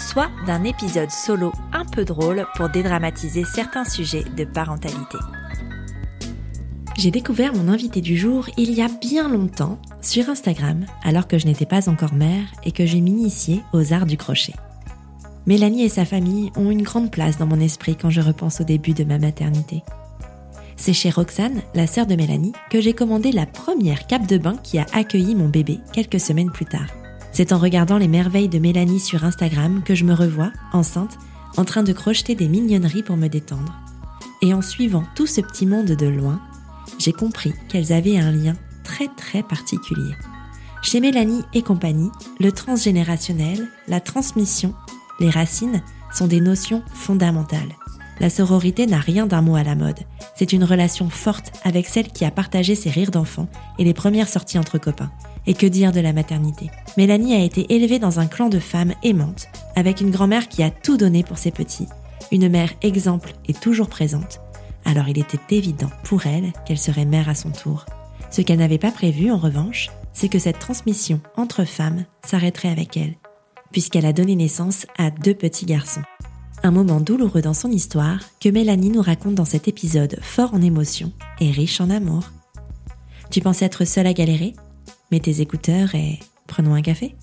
soit d'un épisode solo un peu drôle pour dédramatiser certains sujets de parentalité. J'ai découvert mon invité du jour il y a bien longtemps sur Instagram, alors que je n'étais pas encore mère et que j'ai m'initié aux arts du crochet. Mélanie et sa famille ont une grande place dans mon esprit quand je repense au début de ma maternité. C'est chez Roxane, la sœur de Mélanie, que j'ai commandé la première cape de bain qui a accueilli mon bébé quelques semaines plus tard. C'est en regardant les merveilles de Mélanie sur Instagram que je me revois, enceinte, en train de crocheter des mignonneries pour me détendre. Et en suivant tout ce petit monde de loin, j'ai compris qu'elles avaient un lien très très particulier. Chez Mélanie et compagnie, le transgénérationnel, la transmission, les racines sont des notions fondamentales. La sororité n'a rien d'un mot à la mode. C'est une relation forte avec celle qui a partagé ses rires d'enfant et les premières sorties entre copains. Et que dire de la maternité? Mélanie a été élevée dans un clan de femmes aimantes, avec une grand-mère qui a tout donné pour ses petits, une mère exemple et toujours présente, alors il était évident pour elle qu'elle serait mère à son tour. Ce qu'elle n'avait pas prévu, en revanche, c'est que cette transmission entre femmes s'arrêterait avec elle, puisqu'elle a donné naissance à deux petits garçons. Un moment douloureux dans son histoire que Mélanie nous raconte dans cet épisode fort en émotions et riche en amour. Tu pensais être seule à galérer? Mets tes écouteurs et prenons un café.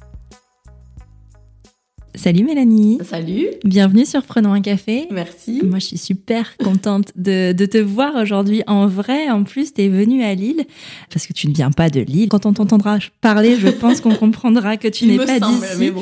Salut Mélanie. Salut. Bienvenue sur Prenons un café. Merci. Moi, je suis super contente de, de te voir aujourd'hui en vrai. En plus, tu es venue à Lille parce que tu ne viens pas de Lille. Quand on t'entendra parler, je pense qu'on comprendra que tu n'es pas d'ici. Bon.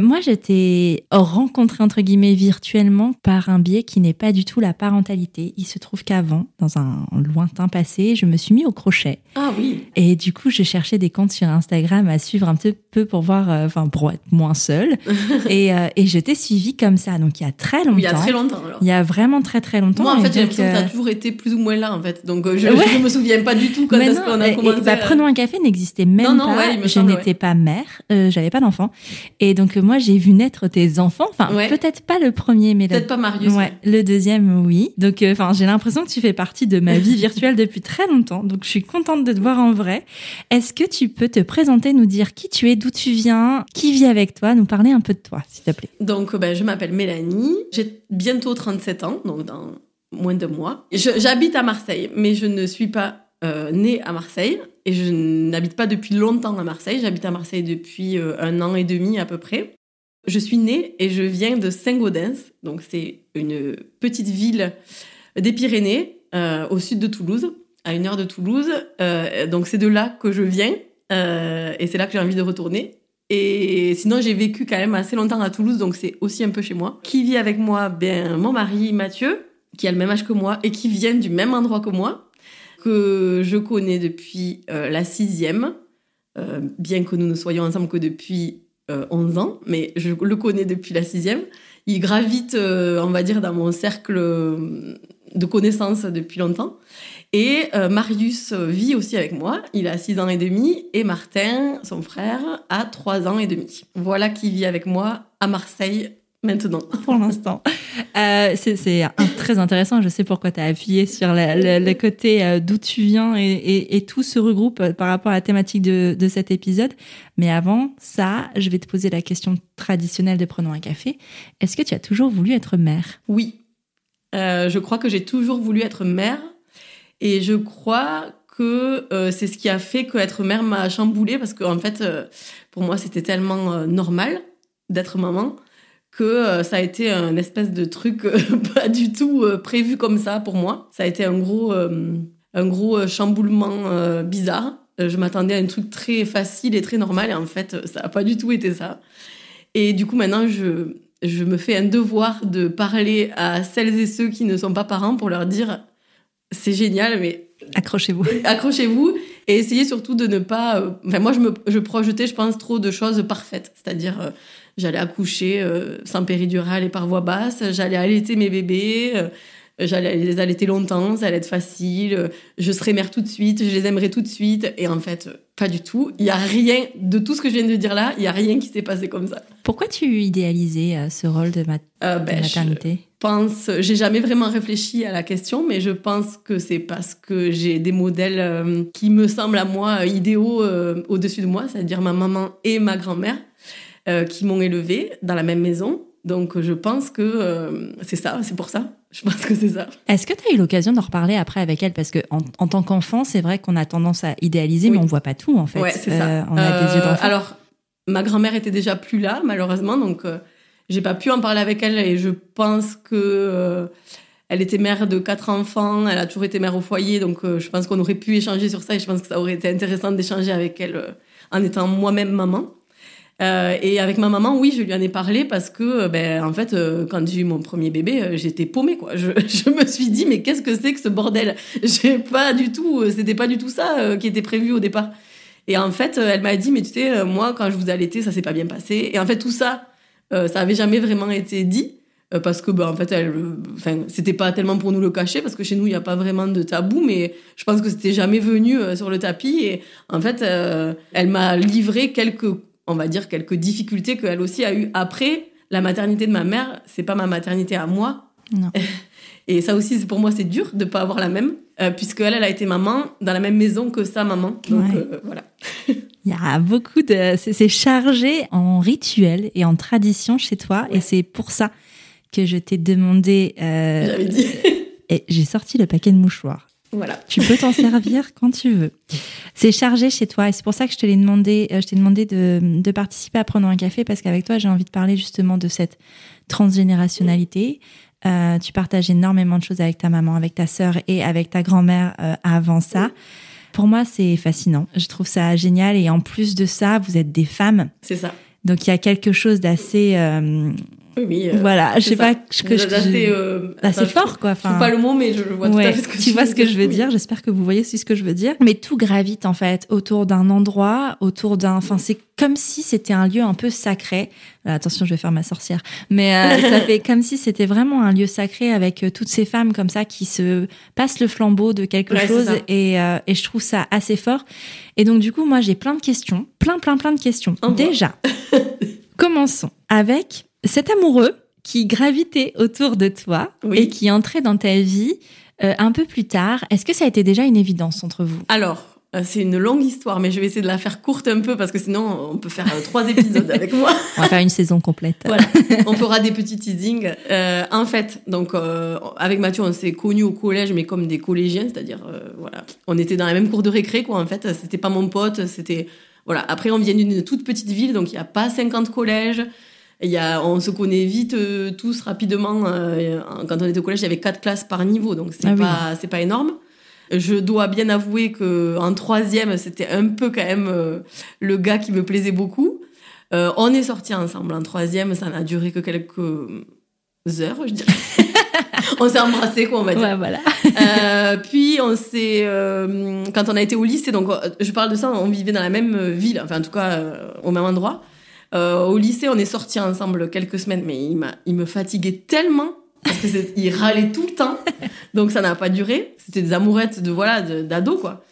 Moi, je t'ai rencontré entre guillemets virtuellement par un biais qui n'est pas du tout la parentalité. Il se trouve qu'avant, dans un lointain passé, je me suis mis au crochet. Ah oui. Et du coup, je cherchais des comptes sur Instagram à suivre un petit peu pour voir, euh, enfin, pour être moins seule. et, euh, et je t'ai suivi comme ça, donc il y a très longtemps. Il y a très longtemps, alors. Il y a vraiment très très longtemps. Moi, en fait, j'ai l'impression que euh, t'as toujours été plus ou moins là, en fait. Donc, euh, je, Ouais. je me souviens pas du tout quand est-ce qu'on a et, commencé. bah, à- Prenons un café n'existait même Non, non, pas. ouais, je n'étais ouais. pas mère, euh, j'avais pas d'enfant. Et donc euh, moi j'ai vu naître tes enfants. Enfin peut-être pas le premier, mais le, Peut-être pas Marius. le deuxième oui. Donc euh, enfin j'ai l'impression que tu fais partie de ma vie virtuelle depuis très longtemps. Donc je suis contente de te voir en vrai. Est-ce que tu peux te présenter, nous dire qui tu es, d'où tu viens, qui vit avec toi, nous parler un peu de toi, s'il te plaît. Donc, ben, je m'appelle Mélanie. J'ai bientôt 37 ans, donc dans moins de mois. J'habite à Marseille, mais je ne suis pas euh, née à Marseille. Et je n'habite pas depuis longtemps à Marseille. J'habite à Marseille depuis euh, un an et demi à peu près. Je suis née et je viens de Saint-Gaudens. Donc, c'est une petite ville des Pyrénées, euh, au sud de Toulouse, à une heure de Toulouse. Donc, c'est de là que je viens. et c'est là que j'ai envie de retourner. Et sinon, j'ai vécu quand même assez longtemps à Toulouse, donc c'est aussi un peu chez moi. Qui vit avec moi? Ben, mon mari Mathieu, qui a le même âge que moi et qui vient du même endroit que moi, que je connais depuis euh, la sixième, euh, bien que nous ne soyons ensemble que depuis euh, 11 ans, mais je le connais depuis la sixième. Il gravite, euh, on va dire, dans mon cercle de connaissances depuis longtemps. Et euh, Marius vit aussi avec moi, il a 6 ans et demi, et Martin, son frère, a 3 ans et demi. Voilà qui vit avec moi à Marseille maintenant. pour l'instant. Euh, c'est très intéressant. Je sais pourquoi tu as appuyé sur le, le- le côté euh, d'où tu viens et, et- et tout se regroupe euh, par rapport à la thématique de, de cet épisode. Mais avant ça, je vais te poser la question traditionnelle de Prenons un café. Est-ce que tu as toujours voulu être mère? Oui, Euh, je crois que j'ai toujours voulu être mère, et je crois que euh, c'est ce qui a fait que être mère m'a chamboulée, parce qu'en fait, euh, pour moi, c'était tellement euh, normal d'être maman que ça a été un espèce de truc pas du tout prévu comme ça pour moi. Ça a été un gros, un gros chamboulement bizarre. Je m'attendais à un truc très facile et très normal, et en fait, ça n'a pas du tout été ça. Et du coup, maintenant, je, je me fais un devoir de parler à celles et ceux qui ne sont pas parents pour leur dire c'est génial, mais Accrochez-vous. accrochez-vous et essayez surtout de ne pas. euh, Enfin, moi, je, me, je projetais, je pense, trop de choses parfaites. C'est-à-dire, euh, J'allais accoucher sans péridurale et par voie basse. J'allais allaiter mes bébés. J'allais les allaiter longtemps, ça allait être facile, je serais mère tout de suite, je les aimerais tout de suite. Et en fait, pas du tout. Il y a rien de tout ce que je viens de dire là, il y a rien qui s'est passé comme ça. Pourquoi tu idéalisais euh, ce rôle de, euh, ben, maternité? Pense, j'ai jamais vraiment réfléchi à la question, mais je pense que c'est parce que j'ai des modèles euh, qui me semblent à moi idéaux au-dessus de moi, c'est-à-dire ma maman et ma grand-mère qui m'ont élevée dans la même maison. Donc je pense que c'est ça, c'est pour ça. Je pense que c'est ça. Est-ce que tu as eu l'occasion d'en reparler après avec elle? Parce que en, tant qu'enfant, c'est vrai qu'on a tendance à idéaliser, mais on voit pas tout en fait. Ouais, c'est ça. Euh, on a des yeux d'enfant. Alors, ma grand-mère était déjà plus là, malheureusement, donc euh, j'ai pas pu en parler avec elle et je pense que euh, elle était mère de quatre enfants, elle a toujours été mère au foyer, donc je pense qu'on aurait pu échanger sur ça et je pense que ça aurait été intéressant d'échanger avec elle en étant moi-même maman. Euh, et avec ma maman, oui, je lui en ai parlé parce que, euh, ben, en fait, euh, quand j'ai eu mon premier bébé, j'étais paumée, quoi. Je, je, me suis dit, mais qu'est-ce que c'est que ce bordel? J'ai pas du tout, c'était pas du tout ça qui était prévu au départ. Et en fait, elle m'a dit, mais tu sais, moi, quand je vous ai allaité, ça s'est pas bien passé. Et en fait, tout ça, ça avait jamais vraiment été dit parce que ben, en fait elle enfin c'était pas tellement pour nous le cacher parce que chez nous il n'y a pas vraiment de tabou mais je pense que c'était jamais venu sur le tapis et en fait elle m'a livré quelques on va dire, quelques difficultés qu'elle aussi a eues après. La maternité de ma mère, c'est pas ma maternité à moi. Non. Et ça aussi, pour moi, c'est dur de pas avoir la même, euh, puisque elle, elle a été maman dans la même maison que sa maman. Donc euh, voilà. Il y a beaucoup de, c'est chargé en rituels et en traditions chez toi, et c'est pour ça que je t'ai demandé. Euh, J'avais dit. et j'ai sorti le paquet de mouchoirs. Voilà. Tu peux t'en servir quand tu veux. C'est chargé chez toi et c'est pour ça que je te l'ai demandé, euh, je t'ai demandé de, de, participer à prendre un café parce qu'avec toi, j'ai envie de parler justement de cette transgénérationnalité. Euh, tu partages énormément de choses avec ta maman, avec ta sœur et avec ta grand-mère euh, avant ça. Pour moi, c'est fascinant. Je trouve ça génial et en plus de ça, vous êtes des femmes. C'est ça. Donc il y a quelque chose d'assez oui, euh, voilà, je sais pas que, que je, assez, euh, assez fort quoi. Enfin, pas le mot, mais je vois tout à fait ce que tu, vois ce que je veux dire. J'espère que vous voyez aussi ce que je veux dire. Mais tout gravite en fait autour d'un endroit, autour d'un. Enfin, c'est comme si c'était un lieu un peu sacré. Euh, attention, je vais faire ma sorcière. Mais euh, ça fait comme si c'était vraiment un lieu sacré avec toutes ces femmes comme ça qui se passent le flambeau de quelque chose et, et je trouve ça assez fort. Et donc du coup, moi, j'ai plein de questions, plein, plein, plein de questions. Déjà, commençons avec cet amoureux qui gravitait autour de toi et qui entrait dans ta vie euh, un peu plus tard, est-ce que ça a été déjà une évidence entre vous? Alors, euh, c'est une longue histoire, mais je vais essayer de la faire courte un peu parce que sinon on peut faire euh, trois épisodes avec moi. On va faire une saison complète. Voilà, on fera des petits teasings. en fait, donc avec Mathieu, on s'est connus au collège, mais comme des collégiens, c'est-à-dire voilà, on était dans la même cour de récré, quoi. En fait, c'était pas mon pote, c'était voilà. Après, on vient d'une toute petite ville, donc il n'y a pas 50 collèges. Il y a, on se connaît vite euh, tous rapidement. Euh, quand on était au collège, il y avait quatre classes par niveau, donc c'est ah pas c'est pas énorme. Je dois bien avouer que en troisième, c'était un peu quand même euh, le gars qui me plaisait beaucoup. on est sortis ensemble en troisième, ça n'a duré que quelques heures, je dirais. on s'est embrassés, quoi, on va dire. Ouais, voilà. puis on s'est, quand on a été au lycée, donc je parle de ça, on vivait dans la même ville, enfin en tout cas au même endroit. Euh, au lycée, on est sortis ensemble quelques semaines, mais il, il me fatiguait tellement parce que il râlait tout le temps, donc ça n'a pas duré. C'était des amourettes de voilà d'ado quoi.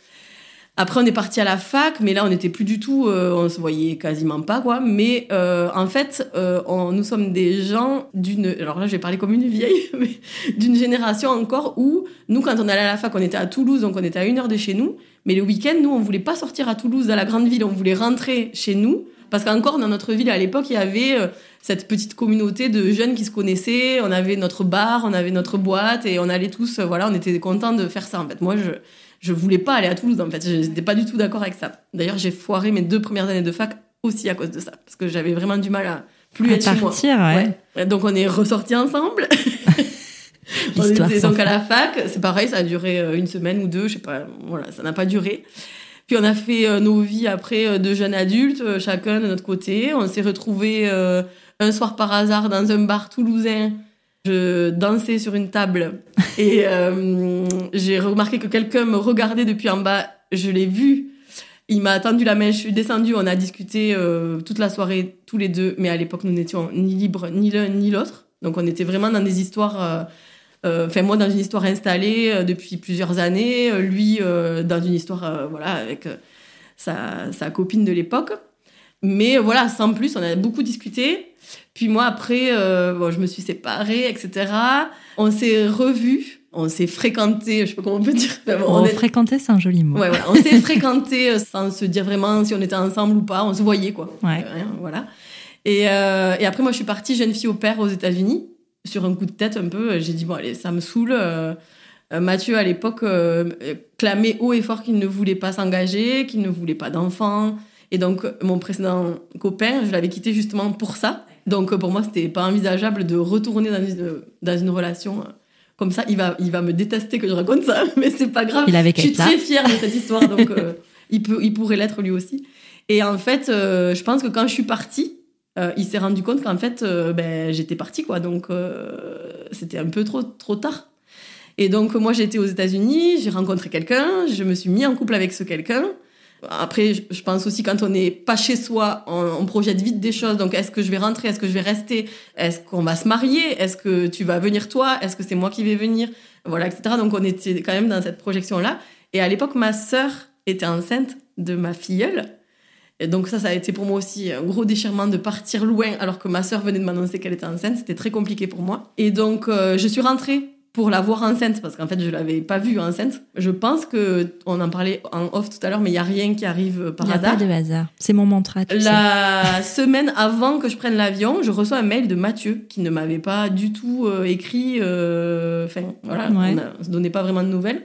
Après, on est parti à la fac, mais là, on n'était plus du tout, euh, on se voyait quasiment pas, quoi. Mais euh, en fait, on, nous sommes des gens d'une, alors là, je vais parler comme une vieille, mais d'une génération encore où nous, quand on allait à la fac, on était à Toulouse, donc on était à une heure de chez nous. Mais le week-end, nous, on voulait pas sortir à Toulouse, à la grande ville, on voulait rentrer chez nous parce qu'encore dans notre ville à l'époque, il y avait euh, cette petite communauté de jeunes qui se connaissaient. On avait notre bar, on avait notre boîte et on allait tous, euh, voilà, on était contents de faire ça. En fait, moi, je je voulais pas aller à Toulouse. En fait, je n'étais pas du tout d'accord avec ça. D'ailleurs, j'ai foiré mes deux premières années de fac aussi à cause de ça, parce que j'avais vraiment du mal à plus être chez moi. Ouais. Donc on est ressortis ensemble. on était donc à la fac. C'est pareil, ça a duré euh, une semaine ou deux, je sais pas. Voilà, ça n'a pas duré. Puis on a fait euh, nos vies après euh, de jeunes adultes, euh, chacun de notre côté. On s'est retrouvés un soir par hasard dans un bar toulousain. Je dansais sur une table et j'ai remarqué que quelqu'un me regardait depuis en bas. Je l'ai vu. Il m'a tendu la main, je suis descendue, on a discuté euh, toute la soirée tous les deux, mais à l'époque nous n'étions ni libres ni l'un ni l'autre. Donc on était vraiment dans des histoires, enfin moi dans une histoire installée depuis plusieurs années, lui dans une histoire voilà avec sa, sa copine de l'époque. Mais voilà, sans plus, on a beaucoup discuté. Puis moi, après, euh, bon, je me suis séparée, etc. On s'est revus, on s'est fréquenté, je sais pas comment on peut dire. on, fréquenté, c'est un joli mot. Ouais, voilà. On s'est fréquenté euh, sans se dire vraiment si on était ensemble ou pas. On se voyait, quoi. Ouais. Euh, voilà. Et, euh, et, après, moi, je suis partie jeune fille au père aux États-Unis. Sur un coup de tête, un peu, j'ai dit, bon, allez, ça me saoule. Mathieu, à l'époque, clamait haut et fort qu'il ne voulait pas s'engager, qu'il ne voulait pas d'enfants. Et donc, mon précédent copain, je l'avais quitté justement pour ça. Donc, pour moi, c'était pas envisageable de retourner dans une, dans une relation comme ça. Il va, il va me détester que je raconte ça, mais c'est pas grave. Il avait je suis très fière de cette histoire, donc euh, il, peut, il pourrait l'être lui aussi. Et en fait, euh, je pense que quand je suis partie, euh, il s'est rendu compte qu'en fait, ben, j'étais partie, quoi. Donc, c'était un peu trop, trop tard. Et donc, moi, j'étais aux États-Unis, j'ai rencontré quelqu'un, je me suis mis en couple avec ce quelqu'un. Après, je pense aussi quand on n'est pas chez soi, on, projette vite des choses. Donc, est-ce que je vais rentrer? Est-ce que je vais rester? Est-ce qu'on va se marier? Est-ce que tu vas venir toi? Est-ce que c'est moi qui vais venir? Voilà, etc. Donc, on était quand même dans cette projection-là. Et à l'époque, ma sœur était enceinte de ma filleule. Et donc ça, ça a été pour moi aussi un gros déchirement de partir loin alors que ma sœur venait de m'annoncer qu'elle était enceinte. C'était très compliqué pour moi. Et donc, euh, je suis rentrée pour la voir enceinte, parce qu'en fait, je l'avais pas vue enceinte. Je pense que, on en parlait en off tout à l'heure, mais il y a rien qui arrive par hasard. Il n'y a pas de hasard. C'est mon mantra. la semaine avant que je prenne l'avion, je reçois un mail de Mathieu, qui ne m'avait pas du tout euh, écrit, euh, enfin, voilà, on ne se donnait pas vraiment de nouvelles,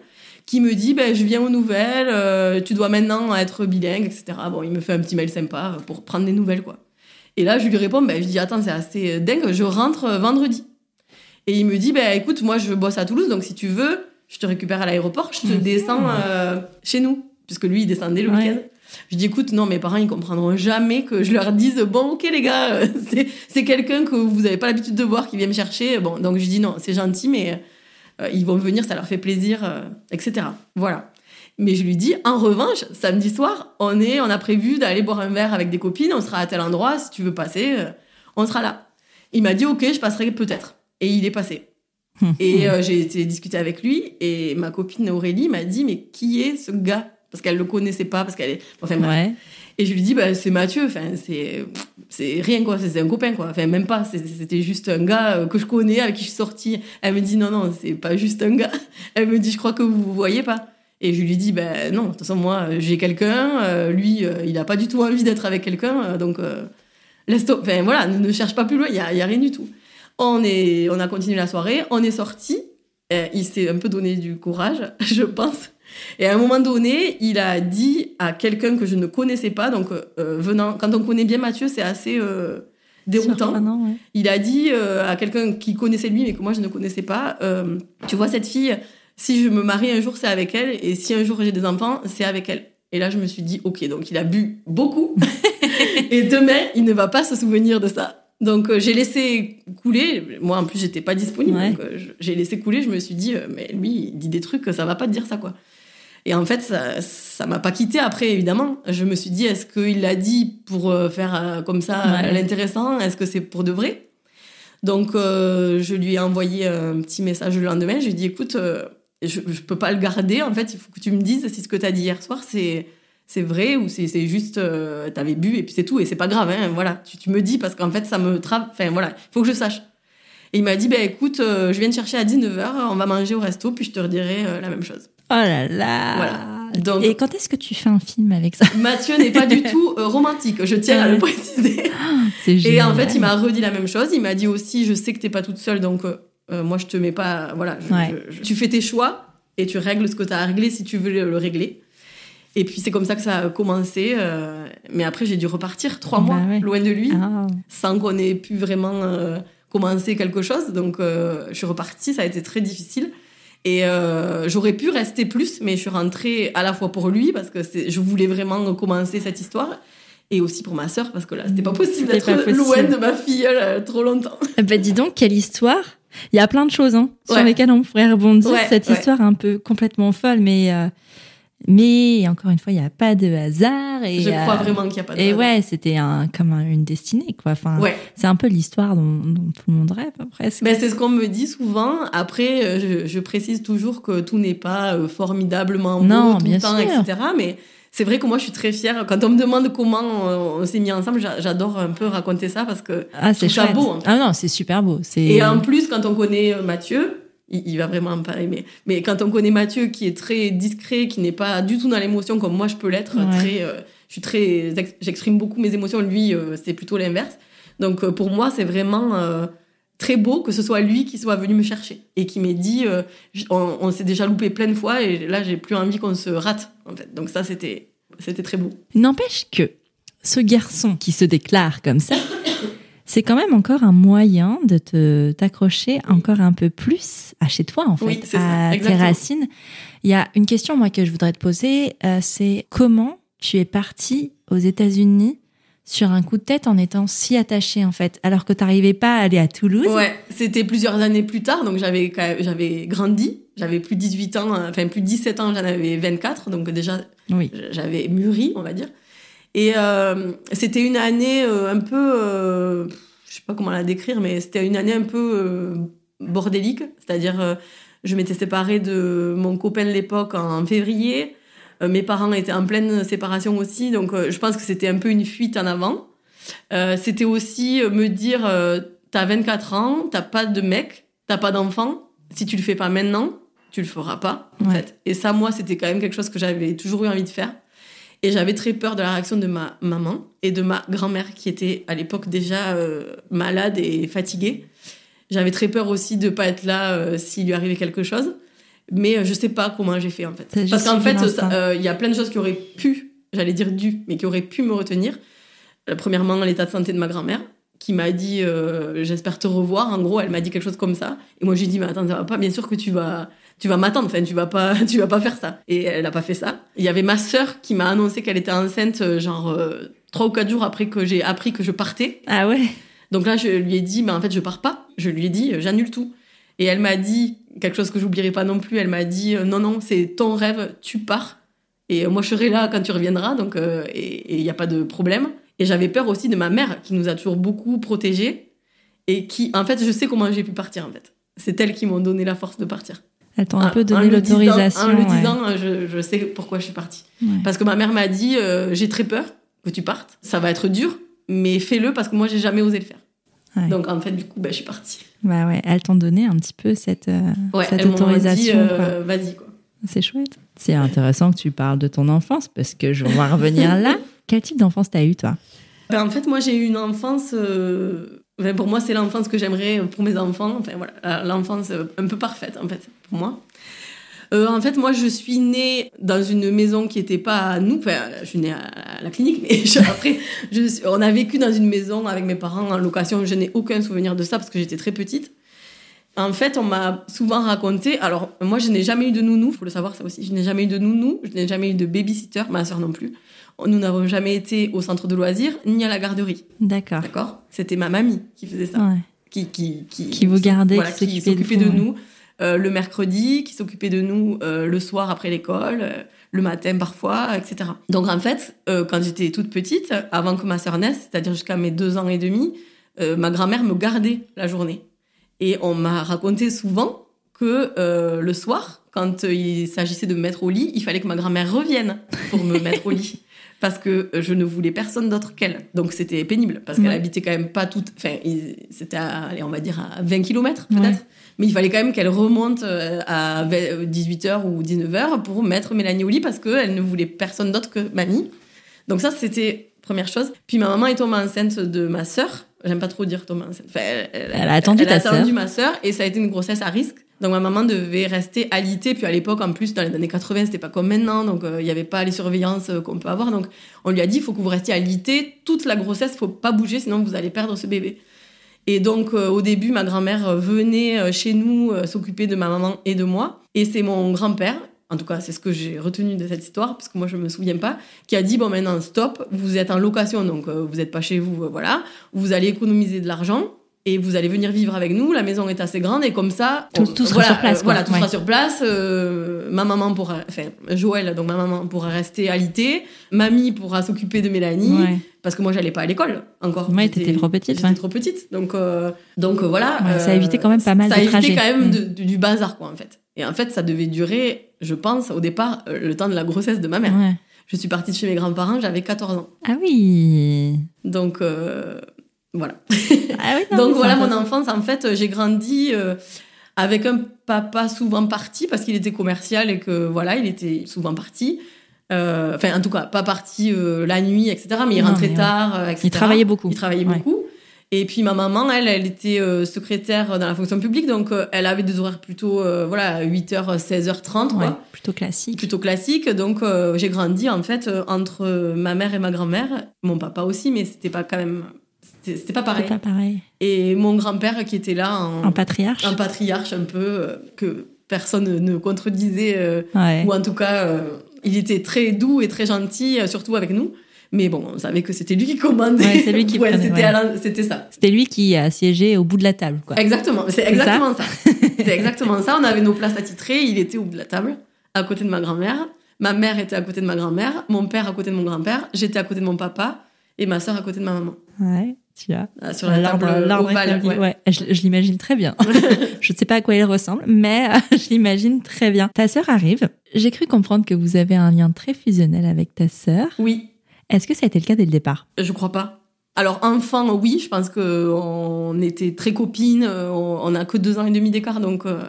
qui me dit, ben, je viens aux nouvelles, euh, tu dois maintenant être bilingue, etc. Bon, il me fait un petit mail sympa pour prendre des nouvelles, quoi. Et là, je lui réponds, ben, je dis, attends, c'est assez dingue, je rentre vendredi. Et il me dit, bah, écoute, moi, je bosse à Toulouse, donc si tu veux, je te récupère à l'aéroport, je te descends euh, chez nous. Puisque lui, il descendait le week-end. Je dis, écoute, non, mes parents, ils comprendront jamais que je leur dise, bon, ok, les gars, c'est quelqu'un que vous n'avez pas l'habitude de voir qui vient me chercher. Bon, donc je dis, non, c'est gentil, mais ils vont venir, ça leur fait plaisir, etc. Voilà. Mais je lui dis, en revanche, samedi soir, on, est, on a prévu d'aller boire un verre avec des copines, on sera à tel endroit, si tu veux passer, on sera là. Il m'a dit, ok, je passerai peut-être. Et il est passé. et euh, j'ai été discuter avec lui et ma copine Aurélie m'a dit mais qui est ce gars? Parce qu'elle le connaissait pas parce qu'elle est enfin bref. Et je lui dis bah c'est Mathieu enfin c'est c'est rien quoi c'est un copain quoi enfin même pas c'était juste un gars euh, que je connais avec qui je suis sortie. Elle me dit non non c'est pas juste un gars. Elle me dit je crois que vous vous voyez pas. Et je lui dis ben non de toute façon moi j'ai quelqu'un euh, lui il a pas du tout envie d'être avec quelqu'un donc laisse enfin voilà ne, cherche pas plus loin il y a, a rien du tout. On, est, on a continué la soirée, on est sorti. Euh, il s'est un peu donné du courage, je pense. Et à un moment donné, il a dit à quelqu'un que je ne connaissais pas, donc euh, venant, quand on connaît bien Mathieu, c'est assez euh, déroutant. Il a dit à quelqu'un qui connaissait lui, mais que moi je ne connaissais pas, tu vois cette fille, si je me marie un jour, c'est avec elle, et si un jour j'ai des enfants, c'est avec elle. Et là, je me suis dit, ok, donc il a bu beaucoup, et demain, il ne va pas se souvenir de ça. Donc euh, j'ai laissé couler. Moi en plus j'étais pas disponible, donc euh, j'ai laissé couler. Je me suis dit euh, mais lui il dit des trucs ça va pas te dire ça quoi. Et en fait ça ça m'a pas quitté après évidemment. Je me suis dit est-ce qu'il l'a dit pour faire comme ça l'intéressant? Est-ce que c'est pour de vrai? Donc je lui ai envoyé un petit message le lendemain. Je lui ai dit écoute je, je peux pas le garder. En fait il faut que tu me dises si ce que tu as dit hier soir c'est c'est vrai ou c'est juste euh, t'avais bu et puis c'est tout. Et c'est pas grave hein, voilà. Tu, tu, me dis parce qu'en fait ça me trappe enfin voilà. Il faut que je sache. Et il m'a dit ben écoute euh, je viens te chercher à 19h on va manger au resto puis je te redirai euh, la même chose oh là là voilà et quand est-ce que tu fais un film avec ça? Mathieu n'est pas du tout romantique je tiens à le préciser ah, et en fait il m'a redit la même chose il m'a dit aussi je sais que t'es pas toute seule donc moi je te mets pas voilà tu fais tes choix et tu règles ce que tu as à régler si tu veux le régler et puis c'est comme ça que ça a commencé. Euh, mais après, j'ai dû repartir trois mois bah loin de lui, ah. sans qu'on ait pu vraiment euh, commencer quelque chose. Donc euh, je suis repartie, ça a été très difficile. Et j'aurais pu rester plus, mais je suis rentrée à la fois pour lui, parce que je voulais vraiment commencer cette histoire, et aussi pour ma sœur, parce que là, c'était pas possible d'être loin de ma fille trop longtemps. Eh ben dis donc, quelle histoire Il y a plein de choses hein, sur lesquelles on pourrait rebondir. Cette histoire un peu complètement folle, mais Mais encore une fois, il n'y a pas de hasard. Et, Je crois euh, vraiment qu'il n'y a pas de Et hasard. ouais, c'était un, comme un- une destinée, quoi. Enfin, Ouais. c'est un peu l'histoire dont, dont tout le monde rêve, presque. Ben, c'est ce qu'on me dit souvent. Après, euh, je, je précise toujours que tout n'est pas euh, formidablement beau Non, tout bien le temps, sûr. etc. Mais c'est vrai que moi, je suis très fière. Quand on me demande comment on s'est mis ensemble, j'a- j'adore un peu raconter ça parce que. ah, c'est beau, en fait. Ah non, c'est super beau. Et en plus, quand on connaît Mathieu, il, il va vraiment pas aimer. Mais quand on connaît Mathieu, qui est très discret, qui n'est pas du tout dans l'émotion comme moi je peux l'être, Ouais. très, euh, je suis très, ex- j'exprime beaucoup mes émotions. Lui, euh, c'est plutôt l'inverse. Donc euh, pour moi, c'est vraiment très beau que ce soit lui qui soit venu me chercher et qui m'ait dit, euh, on s'est déjà loupé plein de fois et là j'ai plus envie qu'on se rate. En fait. Donc ça, c'était, c'était très beau. N'empêche que ce garçon qui se déclare comme ça, c'est quand même encore un moyen de te t'accrocher encore un peu plus à chez toi, en fait, Oui, c'est ça, à tes racines. Il y a une question, moi, que je voudrais te poser, euh, c'est comment tu es parti aux États-Unis sur un coup de tête en étant si attaché, en fait, alors que tu n'arrivais pas à aller à Toulouse? Ouais, c'était plusieurs années plus tard, donc j'avais j'avais grandi, j'avais plus 18 ans, euh, enfin plus 17 ans, j'en avais 24, donc déjà Oui. j'avais mûri, on va dire. Et euh, c'était une année euh, un peu, euh, je sais pas comment la décrire, mais c'était une année un peu bordélique, c'est-à-dire je m'étais séparée de mon copain de l'époque en février, mes parents étaient en pleine séparation aussi, donc je pense que c'était un peu une fuite en avant. Euh, c'était aussi me dire, euh, t'as 24 ans, t'as pas de mec, t'as pas d'enfant, si tu le fais pas maintenant, tu le feras pas, en Ouais. fait. Et ça, moi, c'était quand même quelque chose que j'avais toujours eu envie de faire. Et j'avais très peur de la réaction de ma maman et de ma grand-mère qui était à l'époque déjà euh, malade et fatiguée. J'avais très peur aussi de pas être là euh, s'il lui arrivait quelque chose. Mais euh, je sais pas comment j'ai fait en fait. Parce qu'en fait, il y a plein de choses qui auraient pu, j'allais dire dû, mais qui auraient pu me retenir. Premièrement, l'état de santé de ma grand-mère qui m'a dit euh, j'espère te revoir. En gros, elle m'a dit quelque chose comme ça. Et moi, j'ai dit mais attends, ça va pas. Bien sûr que tu vas, tu vas m'attendre. Enfin, tu vas pas, tu vas pas faire ça. Et elle a pas fait ça. Il y avait ma sœur qui m'a annoncé qu'elle était enceinte, euh, genre euh, trois ou quatre jours après que j'ai appris que je partais. Ah ouais Donc là, je lui ai dit, mais en fait, je pars pas. Je lui ai dit, euh, j'annule tout. Et elle m'a dit quelque chose que j'oublierai pas non plus. Elle m'a dit, non, non, c'est ton rêve, tu pars. Et moi, je serai là quand tu reviendras, donc euh, et il n'y a pas de problème. Et j'avais peur aussi de ma mère, qui nous a toujours beaucoup protégés, et qui, en fait, je sais comment j'ai pu partir, en fait. C'est elles qui m'ont donné la force de partir. Elle t'a un peu donné l'autorisation. En le disant, euh, je, je sais pourquoi je suis partie. Ouais. Parce que ma mère m'a dit, euh, j'ai très peur que tu partes. Ça va être dur, mais fais-le parce que moi, j'ai jamais osé le faire. Ouais. Donc, en fait, du coup, ben, je suis partie. Bah ouais, elles t'ont donné un petit peu cette, euh, Ouais, cette elles m'ont dit, autorisation. euh, vas-y, quoi. C'est chouette. C'est intéressant que tu parles de ton enfance parce que je vais en revenir là. Quel type d'enfance t'as eu toi? Ben, en fait, moi, j'ai eu une enfance. Enfin, pour moi, c'est l'enfance que j'aimerais pour mes enfants. Enfin, voilà, l'enfance euh, un peu parfaite, en fait, pour moi. Euh, en fait, moi, je suis née dans une maison qui n'était pas à nous. Enfin, je suis née à la clinique, mais je- après, je suis- on a vécu dans une maison avec mes parents en location. Je n'ai aucun souvenir de ça parce que j'étais très petite. En fait, on m'a souvent raconté. Alors, moi, je n'ai jamais eu de nounou, faut le savoir ça aussi. Je n'ai jamais eu de nounou, je n'ai jamais eu de babysitter, ma soeur non plus. Nous n'avons jamais été au centre de loisirs ni à la garderie. D'accord. D'accord? C'était ma mamie qui faisait ça. Ouais. Qui, qui, qui, Qui vous gardait, voilà, qui s'occupait de ouais. nous euh, le mercredi, qui s'occupait de nous euh, le soir après l'école, euh, le matin parfois, etc. Donc en fait, quand j'étais toute petite, avant que ma sœur naisse, c'est-à-dire jusqu'à mes deux ans et demi, ma grand-mère me gardait la journée. Et on m'a raconté souvent que le soir, quand il s'agissait de me mettre au lit, il fallait que ma grand-mère revienne pour me mettre au lit. Parce que euh, je ne voulais personne d'autre qu'elle. Donc c'était pénible, parce qu'elle habitait quand même pas toute... Enfin, c'était, à, allez, on va dire, à 20 km peut-être. Ouais. Mais il fallait quand même qu'elle remonte euh, à 18h ou 19h pour mettre Mélanie au lit, parce qu'elle ne voulait personne d'autre que mamie. Donc ça, c'était première chose. Puis ma maman est tombée enceinte de ma sœur. J'aime pas trop dire tomber enceinte. Enfin, elle, Elle a attendu elle ta a attendu ma sœur et ça a été une grossesse à risque. Donc ma maman devait rester alitée. Puis à l'époque, en plus, dans les années 80, c'était pas comme maintenant. Donc euh, il n'y avait pas les surveillances euh, qu'on peut avoir. Donc on lui a dit, il faut que vous restiez alitée toute la grossesse. faut pas bouger, sinon vous allez perdre ce bébé. Et donc euh, au début, ma grand-mère euh, venait euh, chez nous euh, s'occuper de ma maman et de moi. Et c'est mon grand-père, en tout cas c'est ce que j'ai retenu de cette histoire, parce que moi je me souviens pas, qui a dit bon maintenant stop, vous êtes en location, donc euh, vous n'êtes pas chez vous, euh, voilà, vous allez économiser de l'argent et vous allez venir vivre avec nous. La maison est assez grande et comme ça, tout, tout sera voilà, sur place. euh, voilà, tout Ouais. sera sur place. Euh, ma maman pourra, enfin Joël, donc ma maman pourra rester alité. Mamie pourra s'occuper de Mélanie Ouais. parce que moi j'allais pas à l'école encore. Ouais, t'étais trop petite, J'étais ouais. trop petite, donc euh, donc voilà. Ça a évité quand même pas mal ça de a évité trajets. quand même Mm. de- de- du bazar quoi en fait. Et en fait, ça devait durer, je pense, au départ, le temps de la grossesse de ma mère. Je suis partie de chez mes grands-parents, j'avais 14 ans. Ah oui. Donc voilà. Ah oui, non, Donc voilà mon enfance. En fait, euh, j'ai grandi euh, avec un papa souvent parti parce qu'il était commercial et que voilà, il était souvent parti. Euh, Enfin, en tout cas, pas parti euh, la nuit, etc. Mais il Non, rentrait mais tard, etc. Il travaillait beaucoup. Il travaillait Ouais. beaucoup. Et puis ma maman, elle, elle était secrétaire dans la fonction publique, donc elle avait des horaires plutôt, voilà, 8h, 16h30, quoi Ouais, plutôt classique. plutôt classique. Donc j'ai grandi en fait entre ma mère et ma grand-mère, mon papa aussi, mais c'était pas quand même, c'était pas pareil. C'est pas pareil. Et mon grand-père qui était là en, En patriarche. un patriarche un peu euh, que personne ne contredisait, euh, Ouais. ou en tout cas euh, il était très doux et très gentil, surtout avec nous. Mais bon, on savait que c'était lui qui commandait. Ouais, c'est lui qui Ouais, c'était ouais. ça. C'était lui qui a siégé au bout de la table, quoi. Exactement, c'est exactement ça. C'est exactement ça. On avait nos places attitrées, il était au bout de la table, à côté de ma grand-mère. Ma mère était à côté de ma grand-mère, mon père à côté de mon grand-père, j'étais à côté de mon papa et ma sœur à côté de ma maman. Ouais, tu vois. euh, Sur la L'arbre- table l'arbre ovale. établi, ouais. ouais. Je, je l'imagine très bien. je ne sais pas à quoi il ressemble, mais euh, je l'imagine très bien. Ta sœur arrive. J'ai cru comprendre que vous avez un lien très fusionnel avec ta sœur. Oui, Est-ce que ça a été le cas dès le départ? Je crois pas. Alors enfant, oui, je pense que on était très copines. euh, On on a que deux ans et demi d'écart, donc euh,